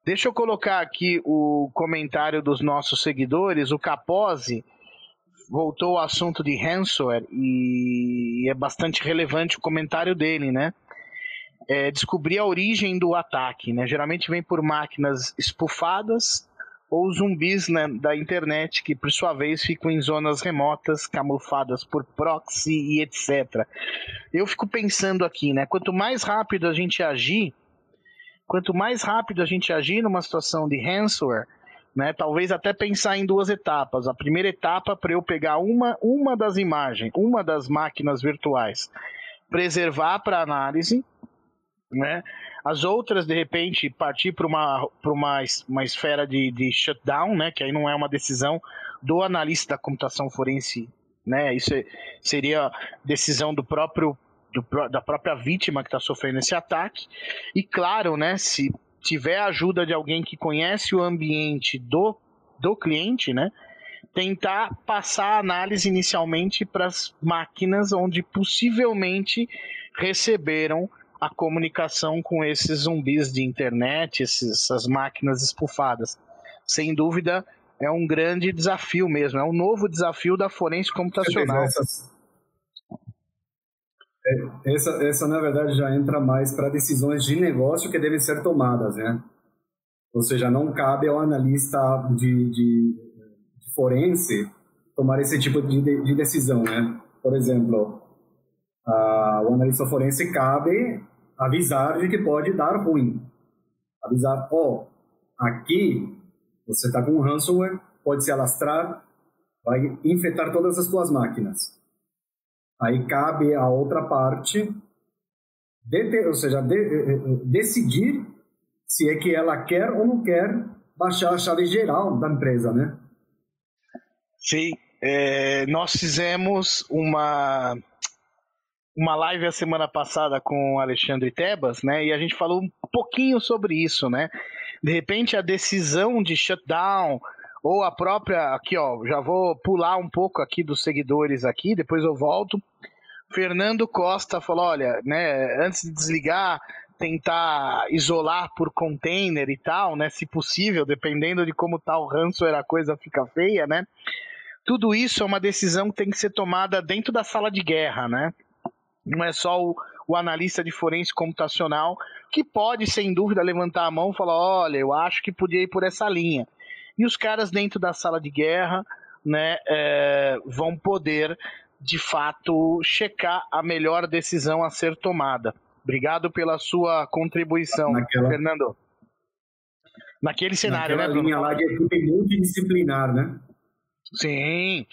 Deixa eu colocar aqui o comentário dos nossos seguidores. O Capose voltou ao assunto de ransomware e é bastante relevante o comentário dele, né? É, descobrir a origem do ataque, né? Geralmente vem por máquinas espufadas ou zumbis né, da internet que, por sua vez, ficam em zonas remotas, camufladas por proxy e etc. Eu fico pensando aqui, né? Quanto mais rápido a gente agir, quanto mais rápido a gente agir numa situação de ransomware, né, talvez até pensar em duas etapas. A primeira etapa para eu pegar uma, uma das imagens, uma das máquinas virtuais, preservar para análise, né? As outras, de repente, partir para uma, uma, uma esfera de, de shutdown, né? Que aí não é uma decisão do analista da computação forense, né? Isso é, seria decisão do próprio do, da própria vítima que está sofrendo esse ataque. E claro, né, se tiver a ajuda de alguém que conhece o ambiente do, do cliente, né, tentar passar a análise inicialmente para as máquinas onde possivelmente receberam a comunicação com esses zumbis de internet, esses, essas máquinas espufadas. Sem dúvida, é um grande desafio mesmo, é um novo desafio da forense computacional. É, essa, essa, na verdade, já entra mais para decisões de negócio que devem ser tomadas, né? Ou seja, não cabe ao analista de, de, de forense tomar esse tipo de, de decisão, né? Por exemplo, a, o analista forense cabe avisar de que pode dar ruim. Avisar, ó, oh, aqui você está com ransomware, pode se alastrar, vai infectar todas as suas máquinas. Aí cabe a outra parte, de, ou seja, de, eh, eh, decidir se é que ela quer ou não quer baixar a chave geral da empresa, né? Sim, é, nós fizemos uma uma live a semana passada com o Alexandre Tebas, né? E a gente falou um pouquinho sobre isso, né? De repente a decisão de shutdown ou a própria aqui, ó, já vou pular um pouco aqui dos seguidores aqui, depois eu volto. Fernando Costa falou, olha, né, antes de desligar, tentar isolar por container e tal, né, se possível, dependendo de como tá o ransomware, a coisa fica feia, né? Tudo isso é uma decisão que tem que ser tomada dentro da sala de guerra, né? Não é só o, o analista de forense computacional que pode, sem dúvida, levantar a mão e falar: olha, eu acho que podia ir por essa linha. E os caras dentro da sala de guerra né, é, vão poder, de fato, checar a melhor decisão a ser tomada. Obrigado pela sua contribuição, naquela, Fernando. Naquele cenário, naquela né, linha lá de equipe multidisciplinar, né? Sim,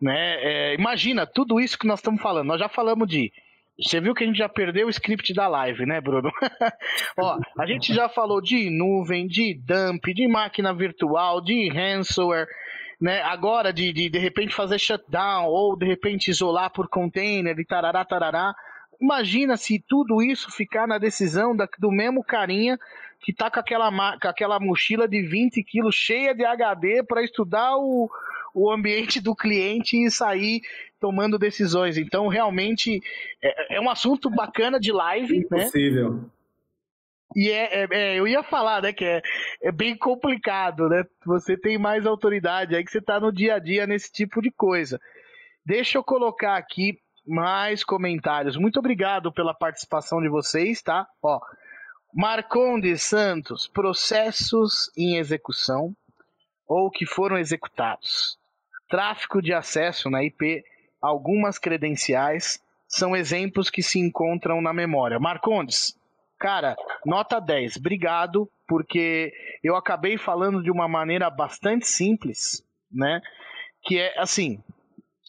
né? É, imagina tudo isso que nós estamos falando. Nós já falamos de você viu que a gente já perdeu o script da live, né, Bruno? Ó, a gente já falou de nuvem, de dump, de máquina virtual, de ransomware, né? Agora de, de de repente fazer shutdown ou de repente isolar por container e tarará, tarará. Imagina se tudo isso ficar na decisão da, do mesmo carinha que tá com aquela, com aquela mochila de 20 quilos cheia de HD para estudar o, o ambiente do cliente e sair tomando decisões. Então, realmente, é, é um assunto bacana de live, Impossível. né? E é, é, é, eu ia falar, né, que é, é bem complicado, né? Você tem mais autoridade aí que você tá no dia a dia nesse tipo de coisa. Deixa eu colocar aqui mais comentários. Muito obrigado pela participação de vocês, tá? Ó, Marcondes Santos, processos em execução ou que foram executados tráfico de acesso na IP, algumas credenciais, são exemplos que se encontram na memória. Marcondes, cara, nota 10. Obrigado, porque eu acabei falando de uma maneira bastante simples, né? Que é assim,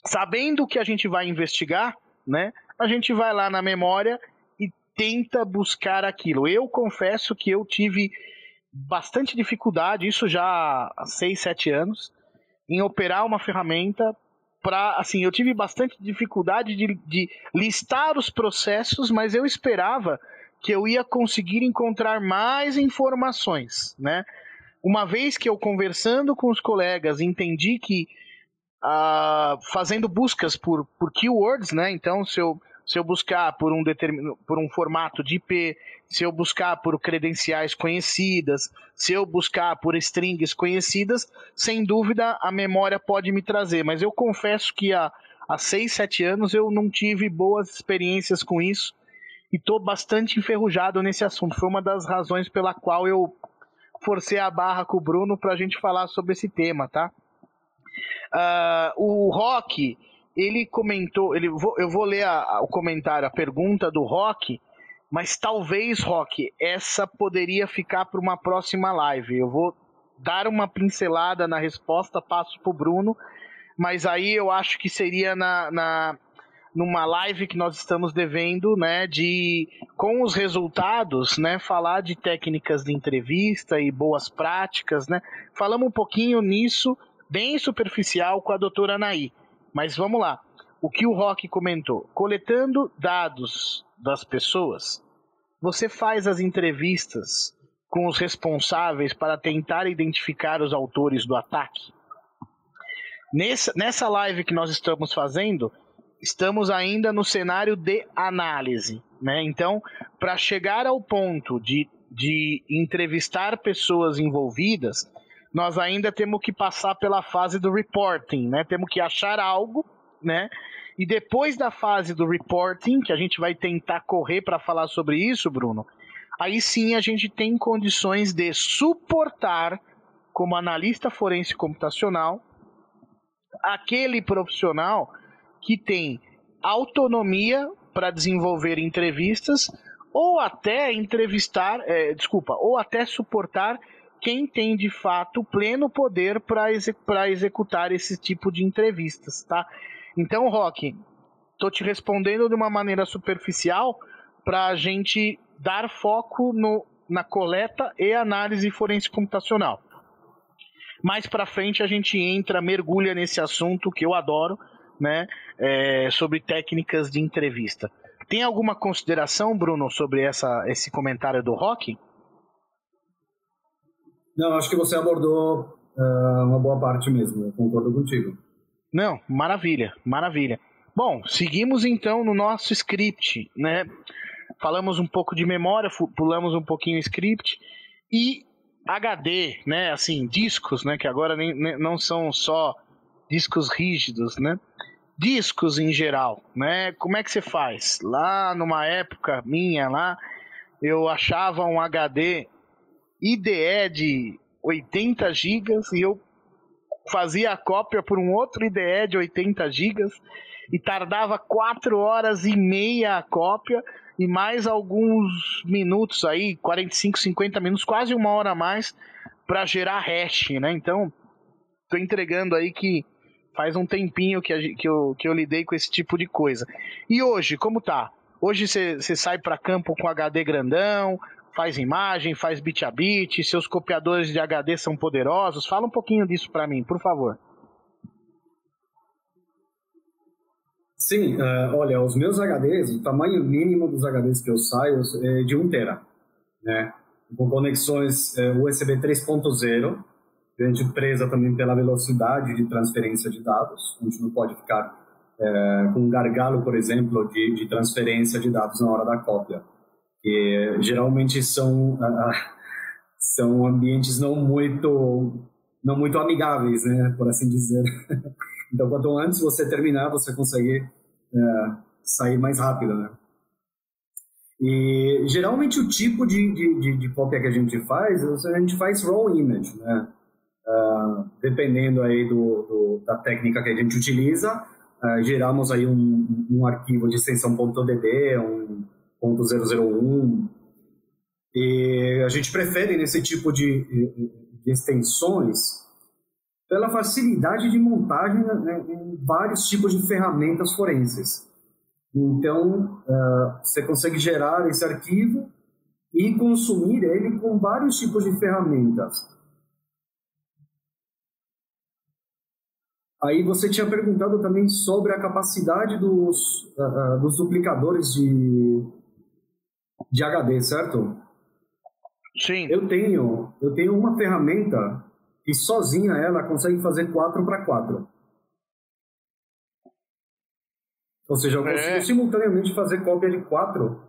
sabendo o que a gente vai investigar, né? A gente vai lá na memória e tenta buscar aquilo. Eu confesso que eu tive bastante dificuldade, isso já há 6, 7 anos, em operar uma ferramenta para assim eu tive bastante dificuldade de, de, listar os processos mas eu esperava que eu ia conseguir encontrar mais informações né uma vez que eu conversando com os colegas entendi que uh, fazendo buscas por, por keywords, né? Então, se eu, se eu buscar por um, determin, por um formato de IP, se eu buscar por credenciais conhecidas, se eu buscar por strings conhecidas, sem dúvida a memória pode me trazer. Mas eu confesso que há, há 6, 7 anos eu não tive boas experiências com isso e estou bastante enferrujado nesse assunto. Foi uma das razões pela qual eu forcei a barra com o Bruno para a gente falar sobre esse tema, tá? Uh, o Rock, ele comentou, ele, eu vou ler a, a, o comentário, a pergunta do Rock, mas talvez, Rock, essa poderia ficar para uma próxima live. Eu vou dar uma pincelada na resposta, passo para o Bruno, mas aí eu acho que seria na, na numa live que nós estamos devendo, né, de com os resultados, né, falar de técnicas de entrevista e boas práticas, né? Falamos um pouquinho nisso, bem superficial com a doutora Anaí. Mas vamos lá. O que o Rock comentou, coletando dados das pessoas, você faz as entrevistas com os responsáveis para tentar identificar os autores do ataque? Nessa, nessa live que nós estamos fazendo, estamos ainda no cenário de análise. Né? Então, para chegar ao ponto de, de entrevistar pessoas envolvidas, nós ainda temos que passar pela fase do reporting, né? Temos que achar algo, né? E depois da fase do reporting, que a gente vai tentar correr para falar sobre isso, Bruno, aí sim a gente tem condições de suportar, como analista forense computacional, aquele profissional que tem autonomia para desenvolver entrevistas ou até entrevistar, é, desculpa, ou até suportar quem tem de fato pleno poder para executar esse tipo de entrevistas, tá? Então, Rock, tô te respondendo de uma maneira superficial para a gente dar foco no, na coleta e análise forense computacional. Mais para frente a gente entra, mergulha nesse assunto que eu adoro, né, é, sobre técnicas de entrevista. Tem alguma consideração, Bruno, sobre essa, esse comentário do Rock? Não, acho que você abordou uh, uma boa parte mesmo, eu concordo contigo. Não, maravilha, maravilha. Bom, seguimos então no nosso script, né? Falamos um pouco de memória, pulamos um pouquinho o script e HD, né? Assim, discos, né? Que agora nem, nem, não são só discos rígidos, né? Discos em geral, né? Como é que você faz? Lá numa época minha lá, eu achava um HD IDE de 80 GB e eu fazia a cópia por um outro IDE de 80 GB e tardava 4 horas e meia a cópia e mais alguns minutos aí, 45, 50 minutos, quase uma hora a mais para gerar hash, né? Então, tô entregando aí que faz um tempinho que, a, que, eu, que eu lidei com esse tipo de coisa. E hoje, como tá? Hoje você sai para campo com HD grandão, faz imagem, faz bit a bit, seus copiadores de HD são poderosos. Fala um pouquinho disso para mim, por favor. Sim, uh, olha, os meus HDs, o tamanho mínimo dos HDs que eu saio é de 1 tera, né? Com conexões é, USB 3.0, a gente presa também pela velocidade de transferência de dados. A gente não pode ficar é, com um gargalo, por exemplo, de, de, transferência de dados na hora da cópia. Que geralmente são, são ambientes não muito, não muito amigáveis, né, por assim dizer. então, quanto antes você terminar, você consegue uh, sair mais rápido, né? E geralmente o tipo de, de, de, de, cópia que a gente faz, a gente faz raw image, né? Uh, dependendo aí do, do, da técnica que a gente utiliza, uh, geramos aí um, um arquivo de extensão .dd, um .001, e a gente prefere nesse tipo de, de extensões pela facilidade de montagem né, em vários tipos de ferramentas forenses. Então, uh, você consegue gerar esse arquivo e consumir ele com vários tipos de ferramentas. Aí você tinha perguntado também sobre a capacidade dos, uh, dos duplicadores de, de HD, certo? Sim. Eu tenho, eu tenho uma ferramenta que sozinha ela consegue fazer 4 para 4. Ou seja, eu consigo é. simultaneamente fazer cópia de quatro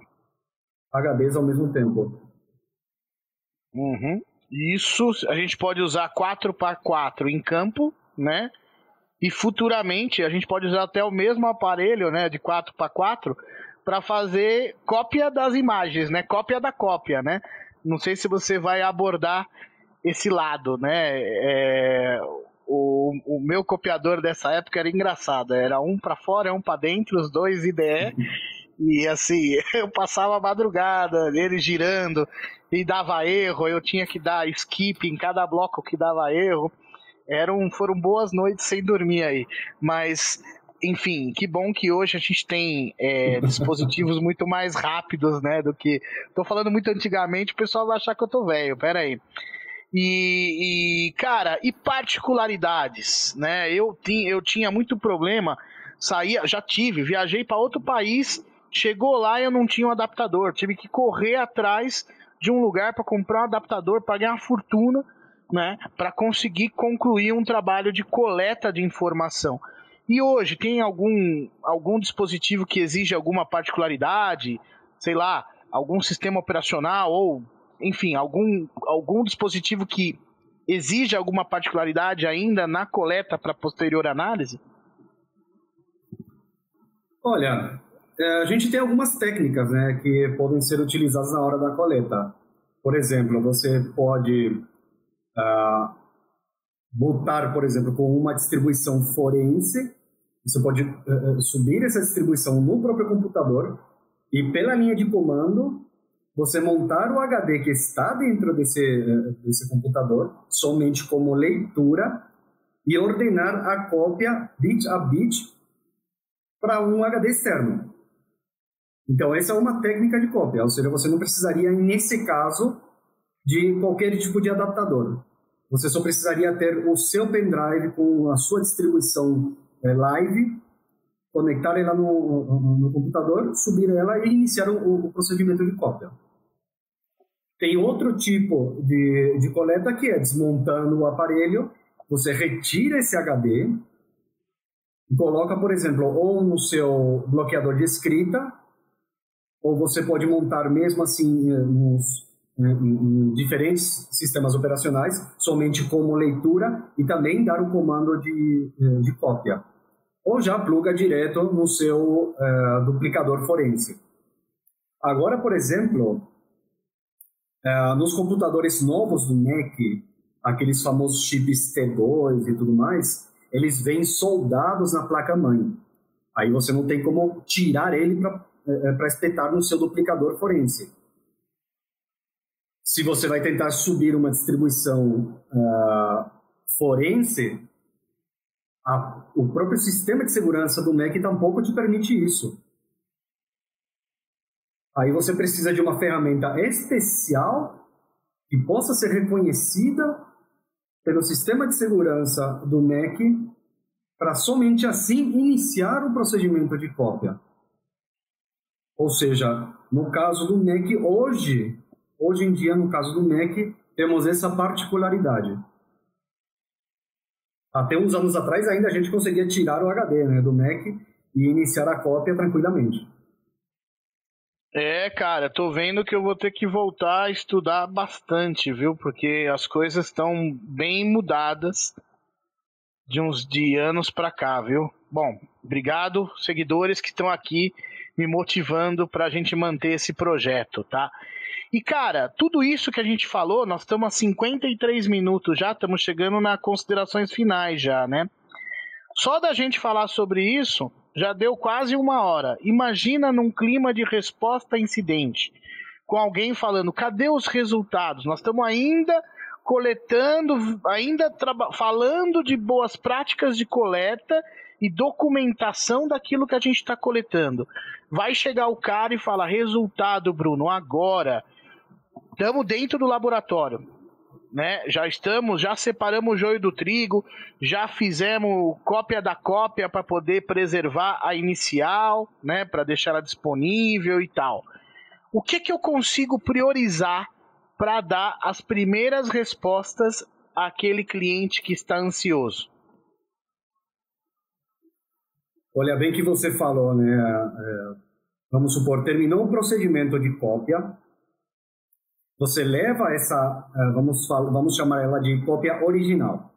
HDs ao mesmo tempo. Uhum. Isso a gente pode usar 4 para 4 em campo, né? E futuramente a gente pode usar até o mesmo aparelho, né, de 4 para 4 para fazer cópia das imagens, né? Cópia da cópia, né? Não sei se você vai abordar esse lado, né? É, o, o meu copiador dessa época era engraçado. Era um para fora, um para dentro, os dois IDE. E assim, eu passava a madrugada, ele girando e dava erro, eu tinha que dar skip em cada bloco que dava erro. Eram, foram boas noites sem dormir aí. Mas, enfim, que bom que hoje a gente tem é, dispositivos muito mais rápidos, né? Do que. Tô falando muito antigamente, o pessoal vai achar que eu tô velho. Pera aí. E, e, cara, e particularidades, né? Eu, tinha, eu tinha muito problema, saía, já tive, viajei para outro país, chegou lá e eu não tinha um adaptador, tive que correr atrás de um lugar para comprar um adaptador, pagar uma fortuna, né, para conseguir concluir um trabalho de coleta de informação. E hoje tem algum algum dispositivo que exige alguma particularidade, sei lá, algum sistema operacional ou enfim, algum, algum dispositivo que exige alguma particularidade ainda na coleta para posterior análise? Olha, é, a gente tem algumas técnicas né, que podem ser utilizadas na hora da coleta. Por exemplo, você pode uh, botar, por exemplo, com uma distribuição forense, você pode uh, subir essa distribuição no próprio computador e pela linha de comando você montar o HD que está dentro desse, eh, desse computador somente como leitura e ordenar a cópia bit a bit para um HD externo. Então, essa é uma técnica de cópia, ou seja, você não precisaria, nesse caso, de qualquer tipo de adaptador. Você só precisaria ter o seu pendrive com a sua distribuição é, live, conectar ela no, no, no, computador, subir ela e iniciar o, o procedimento de cópia. Tem outro tipo de, de coleta que é desmontando o aparelho, você retira esse HD coloca, por exemplo, ou no seu bloqueador de escrita, ou você pode montar mesmo assim eh, nos, em, diferentes sistemas operacionais, somente como leitura e também dar o comando de, eh, de cópia. Ou já pluga direto no seu uh, duplicador forense. Agora, por exemplo, é, nos computadores novos do Mac, aqueles famosos chips T2 e tudo mais, eles vêm soldados na placa-mãe. Aí você não tem como tirar ele para espetar no seu duplicador forense. Se você vai tentar subir uma distribuição uh, forense, a, o próprio sistema de segurança do Mac tampouco te permite isso. Aí você precisa de uma ferramenta especial que possa ser reconhecida pelo sistema de segurança do Mac para somente assim iniciar o procedimento de cópia. Ou seja, no caso do Mac hoje, hoje em dia no caso do Mac, temos essa particularidade. Até uns anos atrás ainda a gente conseguia tirar o HD né, do Mac e iniciar a cópia tranquilamente. É, cara, tô vendo que eu vou ter que voltar a estudar bastante, viu? Porque as coisas estão bem mudadas de uns de anos pra cá, viu? Bom, obrigado, seguidores que estão aqui me motivando para a gente manter esse projeto, tá? E cara, tudo isso que a gente falou, nós estamos a 53 minutos já, estamos chegando nas considerações finais já, né? Só da gente falar sobre isso, já deu quase uma hora. Imagina num clima de resposta a incidente, com alguém falando: cadê os resultados? Nós estamos ainda coletando, ainda falando de boas práticas de coleta e documentação daquilo que a gente está coletando. Vai chegar o cara e fala: resultado, Bruno, agora. Estamos dentro do laboratório né? Já estamos, já separamos o joio do trigo, já fizemos cópia da cópia para poder preservar a inicial, né? Para deixar ela disponível e tal. O que que eu consigo priorizar para dar as primeiras respostas àquele cliente que está ansioso? Olha bem que você falou, né? É, vamos supor, terminou o procedimento de cópia, você leva essa, é, vamos, vamos chamar ela de cópia original.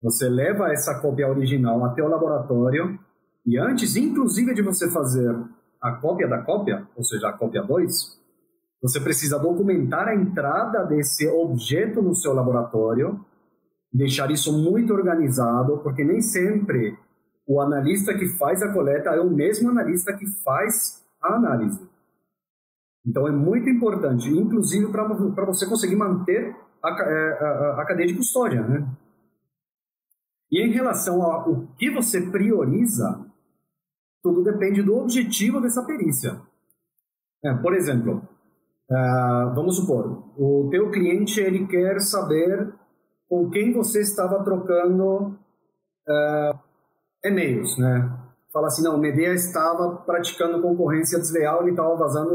Você leva essa cópia original até o laboratório e antes, inclusive, de você fazer a cópia da cópia, ou seja, a cópia 2, você precisa documentar a entrada desse objeto no seu laboratório, deixar isso muito organizado, porque nem sempre o analista que faz a coleta é o mesmo analista que faz a análise. Então é muito importante, inclusive para você conseguir manter a, é, a, a, a, cadeia de custódia. Né? E em relação ao que você prioriza, tudo depende do objetivo dessa perícia. É, por exemplo, Uh, vamos supor, o teu cliente ele quer saber com quem você estava trocando uh, e-mails, né? Fala assim, não, o Medea estava praticando concorrência desleal, ele estava vazando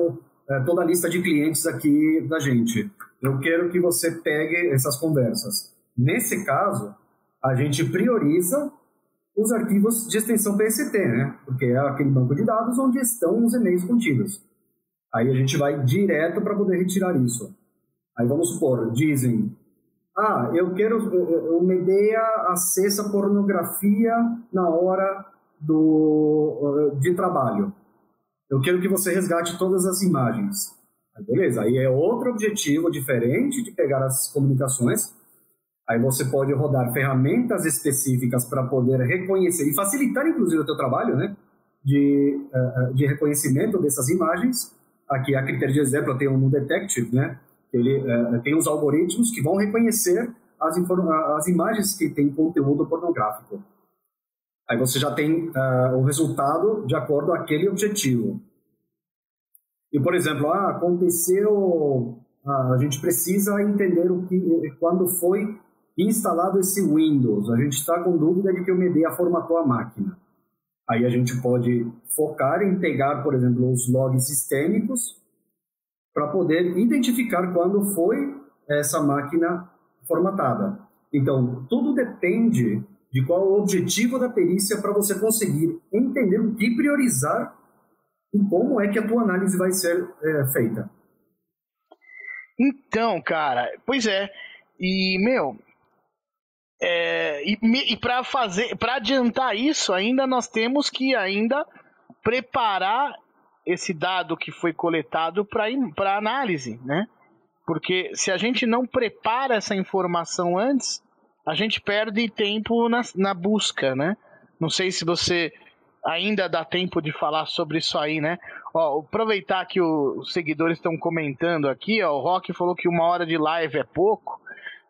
uh, toda a lista de clientes aqui da gente. Eu quero que você pegue essas conversas. Nesse caso, a gente prioriza os arquivos de extensão PST, né? Porque é aquele banco de dados onde estão os e-mails contidos. Aí a gente vai direto para poder retirar isso. Aí vamos supor, dizem, ah, eu quero, o Medea acessa pornografia na hora do, de trabalho. Eu quero que você resgate todas as imagens. Beleza, aí é outro objetivo diferente de pegar as comunicações. Aí você pode rodar ferramentas específicas para poder reconhecer e facilitar, inclusive, o teu trabalho, né? De, eh, eh, de reconhecimento dessas imagens aqui a critério de exemplo eu tenho um detective, né? Ele uh, tem os algoritmos que vão reconhecer as, as imagens que têm conteúdo pornográfico. Aí você já tem uh, o resultado de acordo com aquele objetivo. E por exemplo, ah, aconteceu, uh, a gente precisa entender o que, quando foi instalado esse Windows. A gente está com dúvida de que o Medea formatou a máquina. Aí a gente pode focar em pegar, por exemplo, os logs sistêmicos para poder identificar quando foi essa máquina formatada. Então, tudo depende de qual o objetivo da perícia para você conseguir entender o que priorizar e como é que a tua análise vai ser é, feita. Então, cara, pois é. E, meu, é, e, e para fazer, para adiantar isso, ainda nós temos que ainda preparar esse dado que foi coletado para análise, né? Porque se a gente não prepara essa informação antes, a gente perde tempo na, na busca, né? Não sei se você ainda dá tempo de falar sobre isso aí, né? Ó, aproveitar que o, os seguidores estão comentando aqui, ó, o Rock falou que uma hora de live é pouco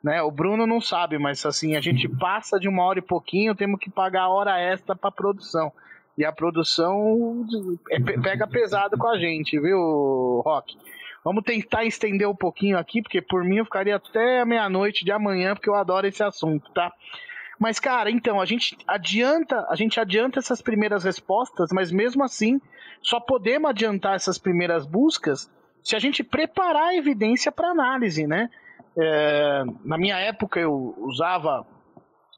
né? O Bruno não sabe, mas assim, a gente passa de uma hora e pouquinho, temos que pagar hora extra para produção. E a produção é, pega pesado com a gente, viu, Rock? Vamos tentar estender um pouquinho aqui, porque por mim eu ficaria até meia-noite de amanhã, porque eu adoro esse assunto, tá? Mas, cara, então, a gente adianta, a gente adianta essas primeiras respostas, mas mesmo assim, só podemos adiantar essas primeiras buscas se a gente preparar a evidência para análise, né? É, na minha época eu usava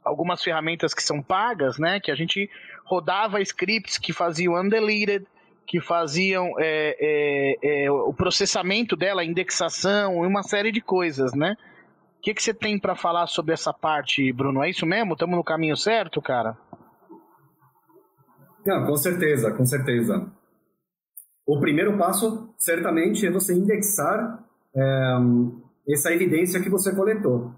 algumas ferramentas que são pagas, né? Que a gente rodava scripts que faziam undeleted, que faziam é, é, é, o processamento dela, indexação e uma série de coisas, né? O que, que você tem para falar sobre essa parte, Bruno? É isso mesmo? Estamos no caminho certo, cara? Não, com certeza, com certeza. O primeiro passo, certamente, é você indexar é, essa evidência que você coletou.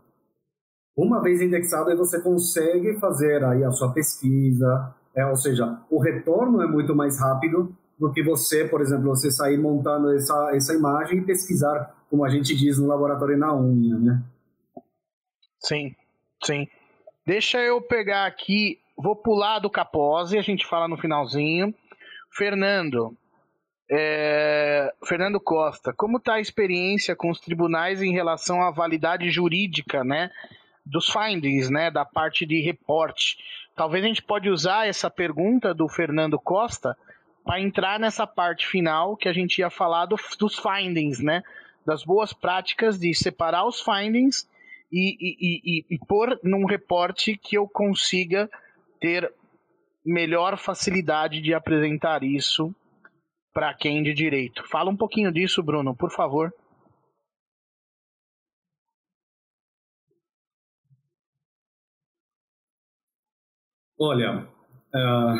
Uma vez indexado, você consegue fazer aí a sua pesquisa, é, ou seja, o retorno é muito mais rápido do que você, por exemplo, você sair montando essa, essa imagem e pesquisar, como a gente diz no laboratório na unha, né? Sim, sim. Deixa eu pegar aqui, vou pular do Capose, a gente fala no finalzinho. Fernando, é, Fernando Costa, como está a experiência com os tribunais em relação à validade jurídica, né, dos findings, né, da parte de reporte? Talvez a gente pode usar essa pergunta do Fernando Costa para entrar nessa parte final que a gente ia falar do, dos findings, né, das boas práticas de separar os findings e, e, e, e pôr num reporte que eu consiga ter melhor facilidade de apresentar isso para quem de direito. Fala um pouquinho disso, Bruno, por favor. Olha, uh,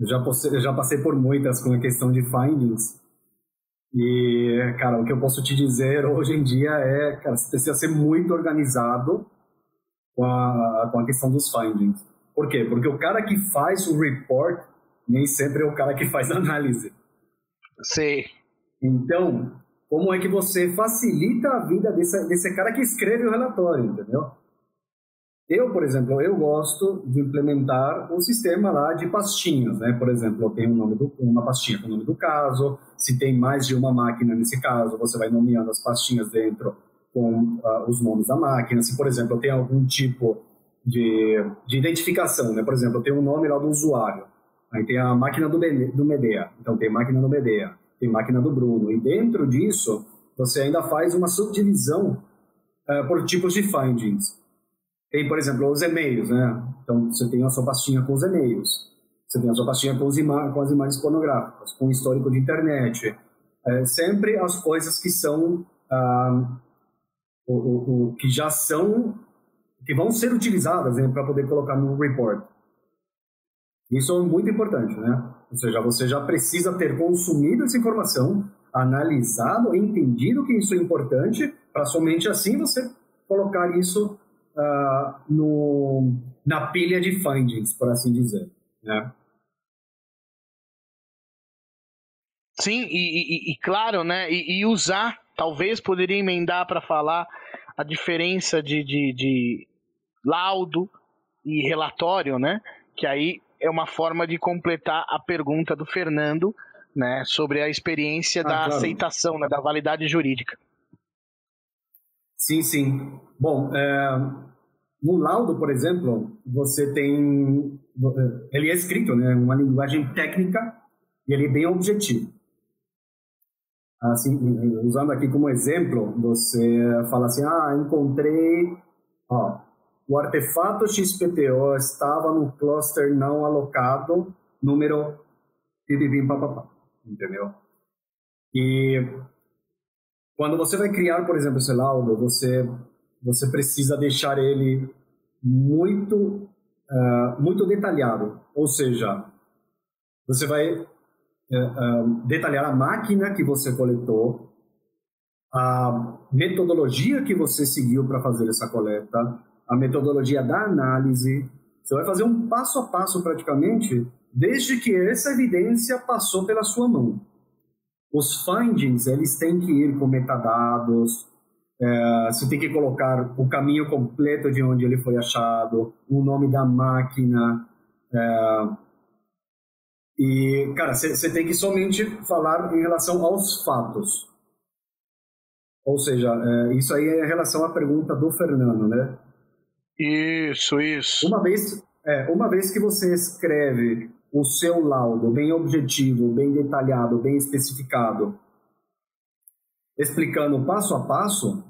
já já passei por muitas com a questão de findings. E, cara, o que eu posso te dizer hoje em dia é, cara, você precisa ser muito organizado com a, com a questão dos findings. Por quê? Porque o cara que faz o report nem sempre é o cara que faz a análise. Sim. Então, como é que você facilita a vida desse, desse cara que escreve o relatório, entendeu? Eu, por exemplo, eu gosto de implementar um sistema lá de pastinhas, né? Por exemplo, eu tenho um nome do, uma pastinha com o nome do caso, se tem mais de uma máquina nesse caso, você vai nomeando as pastinhas dentro com uh, os nomes da máquina. Se, por exemplo, eu tenho algum tipo de, de identificação, né? Por exemplo, eu tenho um nome lá do usuário, aí tem a máquina do, do Medea, então tem máquina do Medea, tem máquina do Bruno, e dentro disso você ainda faz uma subdivisão uh, por tipos de findings. Tem, por exemplo, os e-mails, né? Então, você tem a sua pastinha com os e-mails. Você tem a sua pastinha com, com as imagens pornográficas, com o histórico de internet. É, sempre as coisas que são... Ah, o, o, o, que já são... que vão ser utilizadas né, para poder colocar no report. Isso é muito importante, né? Ou seja, você já precisa ter consumido essa informação, analisado, entendido que isso é importante, para somente assim você colocar isso uh, no, na pilha de findings, por assim dizer. Né? Sim, e, e, e, claro, né? E, e, usar, talvez poderia emendar para falar a diferença de, de, de, laudo e relatório, né? Que aí é uma forma de completar a pergunta do Fernando, né? Sobre a experiência ah, da claro. aceitação, né, da validade jurídica. Sim, sim. Bom, é, no laudo, por exemplo, você tem. Ele é escrito, né? Uma linguagem técnica e ele é bem objetivo. Assim, usando aqui como exemplo, você fala assim: ah, encontrei. Ó, o artefato XPTO estava no cluster não alocado, número. Entendeu? E quando você vai criar, por exemplo, esse laudo, você, você precisa deixar ele muito, uh, muito detalhado. Ou seja, você vai uh, detalhar a máquina que você coletou, a metodologia que você seguiu para fazer essa coleta, a metodologia da análise. Você vai fazer um passo a passo praticamente, desde que essa evidência passou pela sua mão. Os findings, eles têm que ir com metadados, é, você tem que colocar o caminho completo de onde ele foi achado, o nome da máquina. É, e, cara, você tem que somente falar em relação aos fatos. Ou seja, é, isso aí é em relação à pergunta do Fernando, né? Isso, isso. Uma vez, é, uma vez que você escreve o seu laudo bem objetivo, bem detalhado, bem especificado, explicando passo a passo,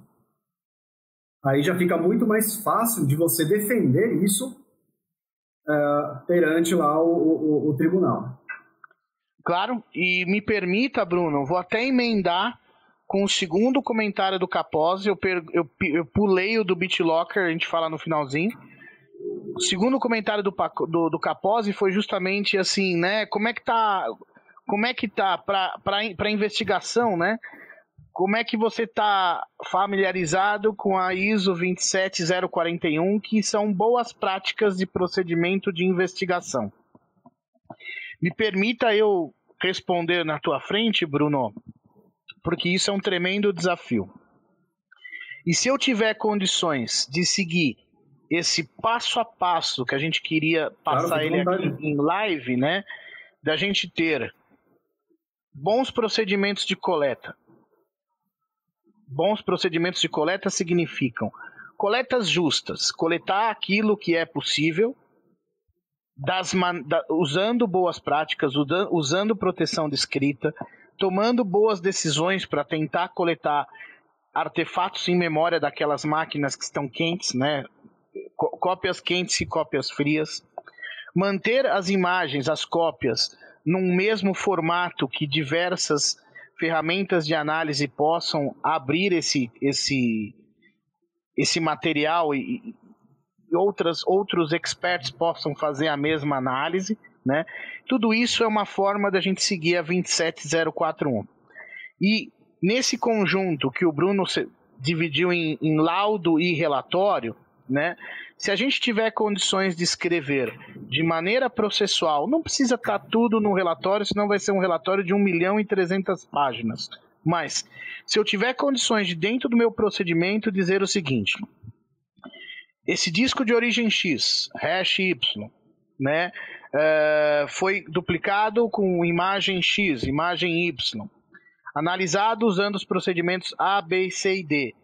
aí já fica muito mais fácil de você defender isso uh, perante lá o, o, o, tribunal. Claro, e me permita, Bruno, vou até emendar com o segundo comentário do Capozzi, eu, eu, eu pulei o do BitLocker, a gente fala no finalzinho, o segundo comentário do, do, do Capozzi foi justamente assim, né? Como é que tá. Como é que tá para investigação, né? Como é que você está familiarizado com a ISO 27041, que são boas práticas de procedimento de investigação? Me permita eu responder na tua frente, Bruno, porque isso é um tremendo desafio. E se eu tiver condições de seguir esse passo a passo que a gente queria passar claro, ele aqui em live, né? Da gente ter bons procedimentos de coleta. Bons procedimentos de coleta significam coletas justas, coletar aquilo que é possível, das da, usando boas práticas, usando proteção de escrita, tomando boas decisões para tentar coletar artefatos em memória daquelas máquinas que estão quentes, né? Cópias quentes e cópias frias. Manter as imagens, as cópias, num mesmo formato que diversas ferramentas de análise possam abrir esse, esse, esse material e, e outras, outros experts possam fazer a mesma análise. Né? Tudo isso é uma forma da gente seguir a 27041. E nesse conjunto que o Bruno dividiu em, em laudo e relatório, né? Se a gente tiver condições de escrever de maneira processual, não precisa estar tá tudo no relatório, senão vai ser um relatório de 1 milhão e 300 páginas. Mas, se eu tiver condições de, dentro do meu procedimento, dizer o seguinte: esse disco de origem X, hash Y, né, uh, foi duplicado com imagem X, imagem Y, analisado usando os procedimentos A, B, C e D,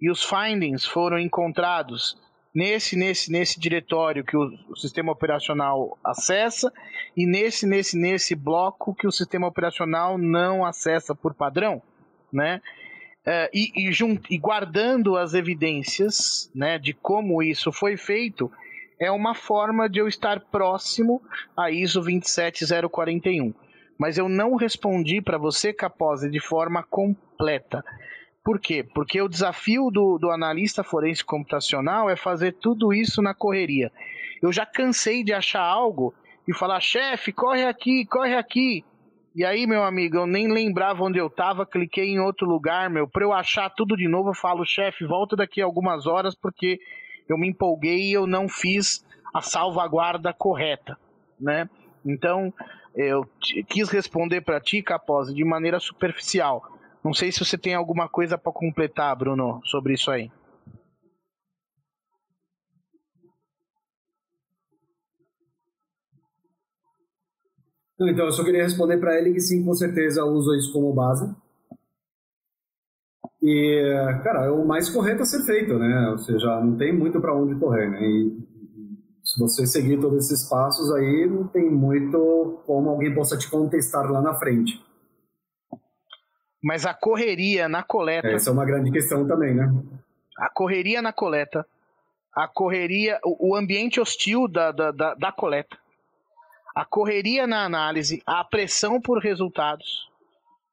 e os findings foram encontrados nesse, nesse, nesse diretório que o, o, sistema operacional acessa e nesse, nesse, nesse bloco que o sistema operacional não acessa por padrão, né? Uh, e, e, e, guardando as evidências né, de como isso foi feito, é uma forma de eu estar próximo a ISO 27041. Mas eu não respondi para você, Capose, de forma completa. Por quê? Porque o desafio do, do analista forense computacional é fazer tudo isso na correria. Eu já cansei de achar algo e falar, chefe, corre aqui, corre aqui. E aí, meu amigo, eu nem lembrava onde eu estava, cliquei em outro lugar, meu. Para eu achar tudo de novo, eu falo, chefe, volta daqui a algumas horas porque eu me empolguei e eu não fiz a salvaguarda correta, né? Então, eu quis responder para ti, Capose, de maneira superficial. Não sei se você tem alguma coisa para completar, Bruno, sobre isso aí. Então, eu só queria responder para ele que sim, com certeza uso isso como base. E, cara, é o mais correto a ser feito, né? Ou seja, não tem muito para onde correr, né? E se você seguir todos esses passos aí, não tem muito como alguém possa te contestar lá na frente. Mas a correria na coleta. Essa é uma grande questão também, né? A correria na coleta. A correria, o, ambiente hostil da, da, da, da coleta. A correria na análise, a pressão por resultados,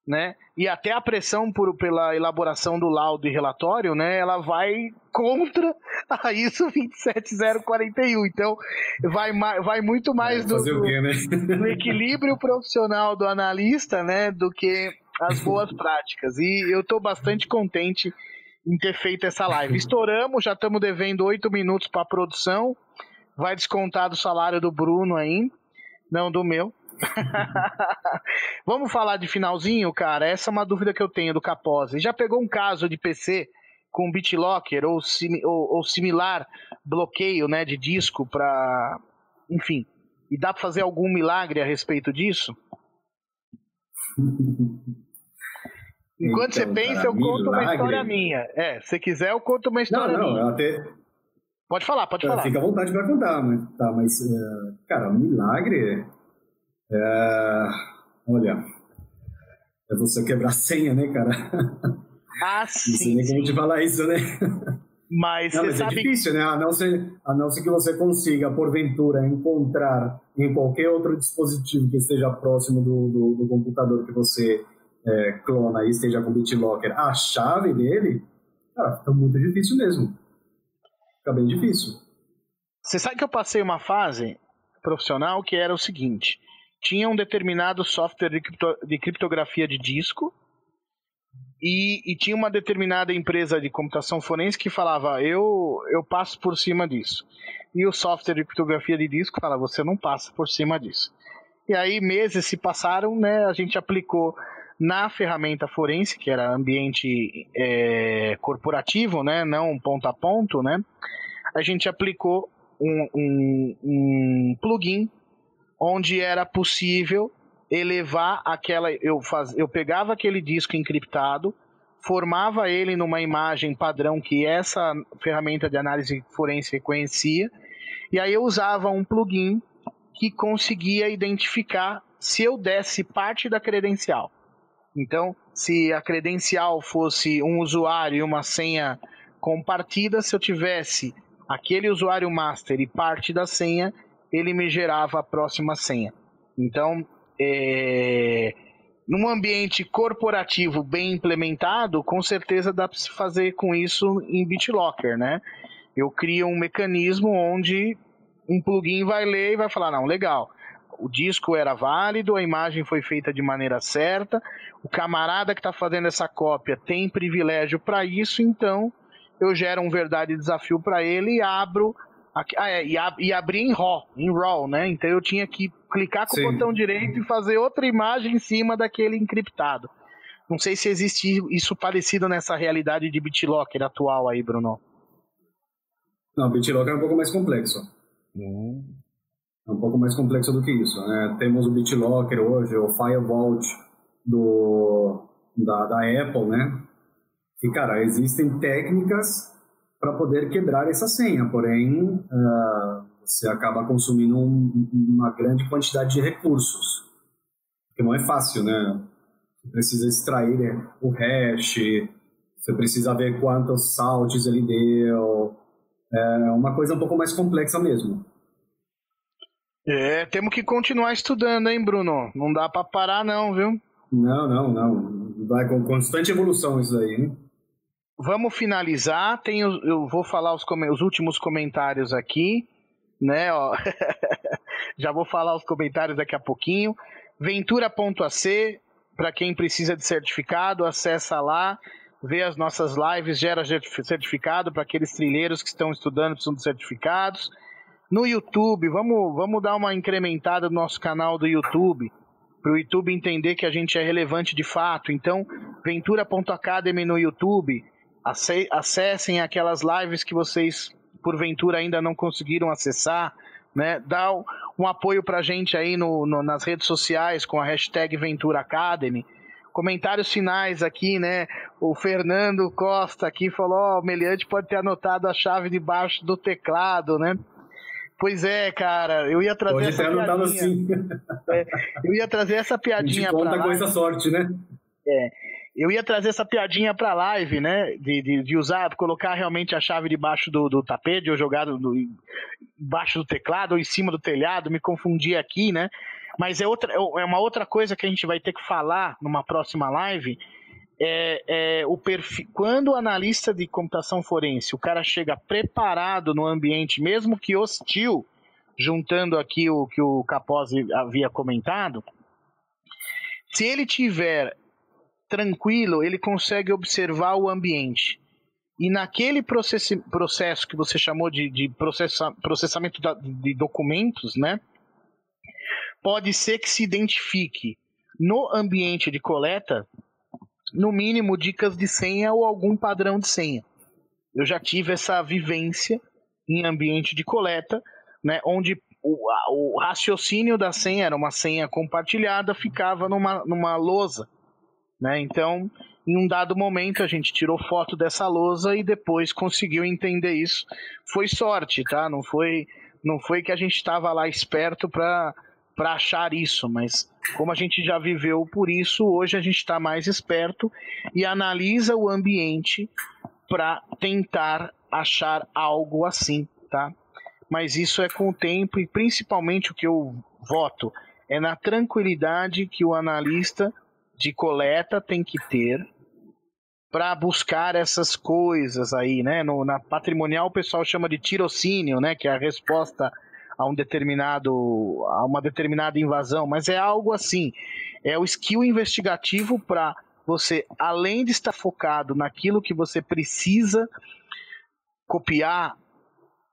né? E até a pressão por, pela elaboração do laudo e relatório, né? Ela vai contra a ISO 27041. Então, vai, vai muito mais é, do, do, quê, né? do, equilíbrio profissional do analista, né? Do que as boas práticas. E eu estou bastante contente em ter feito essa live. Estouramos, já estamos devendo oito minutos para a produção. Vai descontar do salário do Bruno aí, não do meu. Vamos falar de finalzinho, cara? Essa é uma dúvida que eu tenho do Capose. Já pegou um caso de PC com BitLocker ou, ou, ou similar bloqueio né, de disco para. Enfim. E dá para fazer algum milagre a respeito disso? Enquanto então, você pensa, eu conto milagre. uma história minha. É, se quiser, eu conto uma história não, não, minha. Até... Pode falar, pode falar. Fica à vontade para contar, mas, tá, mas uh, cara, milagre. É, olha, é você quebrar a senha, né, cara? Ah, sim. Não sei nem como te falar isso, né? Mas, não, mas é sabe... é difícil, né? A não, ser, a não ser que você consiga, porventura, encontrar em qualquer outro dispositivo que esteja próximo do, do, do computador que você é, clona e esteja com BitLocker a chave dele, cara, fica muito difícil mesmo. Fica bem difícil. Você sabe que eu passei uma fase profissional que era o seguinte: tinha um determinado software de, cripto, de criptografia de disco e, e, tinha uma determinada empresa de computação forense que falava: eu, eu passo por cima disso. E o software de criptografia de disco fala: você não passa por cima disso. E aí meses se passaram, né? A gente aplicou na ferramenta forense, que era ambiente é, corporativo, né, não ponto a ponto, né, a gente aplicou um, um, um plugin onde era possível elevar aquela. Eu, faz, eu pegava aquele disco encriptado, formava ele numa imagem padrão que essa ferramenta de análise forense reconhecia, e aí eu usava um plugin que conseguia identificar se eu desse parte da credencial Então, se a credencial fosse um usuário e uma senha compartida, se eu tivesse aquele usuário master e parte da senha, ele me gerava a próxima senha. Então, é, num ambiente corporativo bem implementado, com certeza dá para se fazer com isso em BitLocker, né? Eu crio um mecanismo onde um plugin vai ler e vai falar, não, legal, o disco era válido, a imagem foi feita de maneira certa, o camarada que está fazendo essa cópia tem privilégio para isso, então eu gero um verdade desafio para ele e abro aqui, ah, é, e, ab, e abri em RAW, em RAW, né? Então eu tinha que clicar com Sim. o botão direito e fazer outra imagem em cima daquele encriptado. Não sei se existe isso parecido nessa realidade de BitLocker atual aí, Bruno. Não, BitLocker é um pouco mais complexo. Hum. É um pouco mais complexo do que isso. Né? Temos o BitLocker hoje, o Firewall do, da, da Apple, né? Que, cara, existem técnicas para poder quebrar essa senha, porém uh, você acaba consumindo um, uma grande quantidade de recursos, porque não é fácil, né? Você precisa extrair o hash, você precisa ver quantos saltos ele deu, é uma coisa um pouco mais complexa mesmo. É, temos que continuar estudando, hein, Bruno? Não dá para parar, não, viu? Não, não, não. Vai com constante evolução isso aí, hein? Vamos finalizar. Tem, eu vou falar os, os últimos comentários aqui, né? Ó. Já vou falar os comentários daqui a pouquinho. Ventura.ac, para quem precisa de certificado, acessa lá, vê as nossas lives, gera certificado para aqueles trilheiros que estão estudando precisam de certificados no YouTube, vamos, vamos dar uma incrementada no nosso canal do YouTube, para o YouTube entender que a gente é relevante de fato. Então, Ventura.academy no YouTube, acessem aquelas lives que vocês, porventura, ainda não conseguiram acessar. Né? Dá um apoio para a gente aí no, no, nas redes sociais com a hashtag Ventura Academy. Comentários finais aqui, né? O Fernando Costa aqui falou: oh, o Meliante pode ter anotado a chave debaixo do teclado, né? Pois é, cara, eu ia trazer Hoje essa piadinha. Assim. É, eu ia trazer essa piadinha para conta com essa sorte, né? É. Eu ia trazer essa piadinha pra live, né? De, de, de usar, colocar realmente a chave debaixo do, do tapete, ou jogado do, embaixo do teclado, ou em cima do telhado, me confundir aqui, né? Mas é, outra, é uma outra coisa que a gente vai ter que falar numa próxima live, é, é, o perfil. Quando o analista de computação forense, o cara chega preparado no ambiente, mesmo que hostil, juntando aqui o que o Capozzi havia comentado, se ele tiver tranquilo, ele consegue observar o ambiente. E naquele processo, que você chamou de, de processa, processamento de documentos, né? Pode ser que se identifique no ambiente de coleta no mínimo, dicas de senha ou algum padrão de senha. Eu já tive essa vivência em ambiente de coleta, né, onde o, o raciocínio da senha era uma senha compartilhada, ficava numa, numa lousa. Né? Então, em um dado momento, a gente tirou foto dessa lousa e depois conseguiu entender isso. Foi sorte, tá? Não foi, não foi que a gente estava lá esperto para para achar isso, mas como a gente já viveu por isso, hoje a gente está mais esperto e analisa o ambiente para tentar achar algo assim, tá? Mas isso é com o tempo e principalmente o que eu voto é na tranquilidade que o analista de coleta tem que ter para buscar essas coisas aí, né? No, na patrimonial o pessoal chama de tirocínio, né? Que é a resposta a um determinado a uma determinada invasão, mas é algo assim, é o skill investigativo para você, além de estar focado naquilo que você precisa copiar,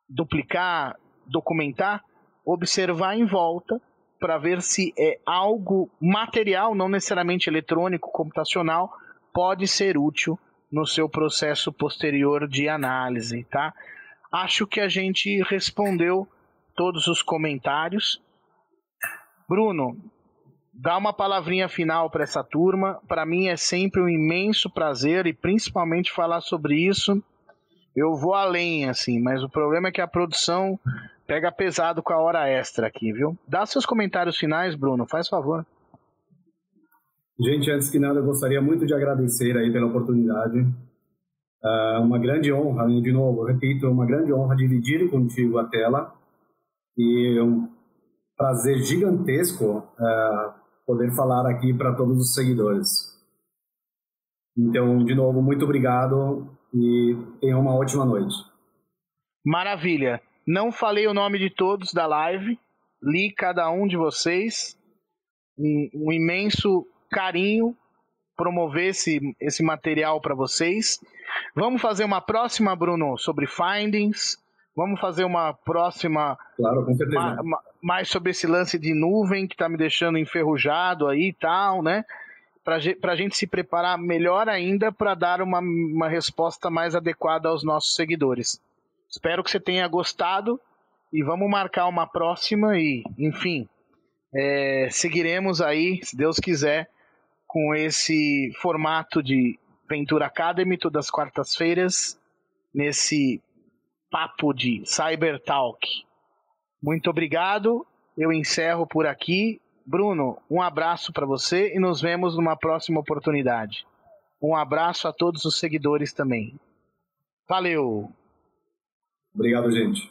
duplicar, documentar, observar em volta para ver se é algo material, não necessariamente eletrônico, computacional, pode ser útil no seu processo posterior de análise, tá? Acho que a gente respondeu todos os comentários. Bruno, dá uma palavrinha final para essa turma. Para mim é sempre um imenso prazer e principalmente falar sobre isso. Eu vou além, assim, mas o problema é que a produção pega pesado com a hora extra aqui, viu? Dá seus comentários finais, Bruno, faz favor. Gente, antes que nada, eu gostaria muito de agradecer aí pela oportunidade. Uh, uma grande honra, de novo, repito, uma grande honra dividir contigo a tela e um prazer gigantesco uh, poder falar aqui para todos os seguidores. Então, de novo, muito obrigado e tenha uma ótima noite. Maravilha. Não falei o nome de todos da live, li cada um de vocês. Um, um imenso carinho promover esse, esse material para vocês. Vamos fazer uma próxima, Bruno, sobre findings. Vamos fazer uma próxima. Claro, com certeza. Ma, ma, mais sobre esse lance de nuvem que está me deixando enferrujado aí e tal, né? Para a gente se preparar melhor ainda para dar uma, uma resposta mais adequada aos nossos seguidores. Espero que você tenha gostado e vamos marcar uma próxima e, enfim, é, seguiremos aí, se Deus quiser, com esse formato de Ventura Academy todas as quartas-feiras, nesse papo de Cyber Talk. Muito obrigado. Eu encerro por aqui. Bruno, um abraço para você e nos vemos numa próxima oportunidade. Um abraço a todos os seguidores também. Valeu! Obrigado, gente.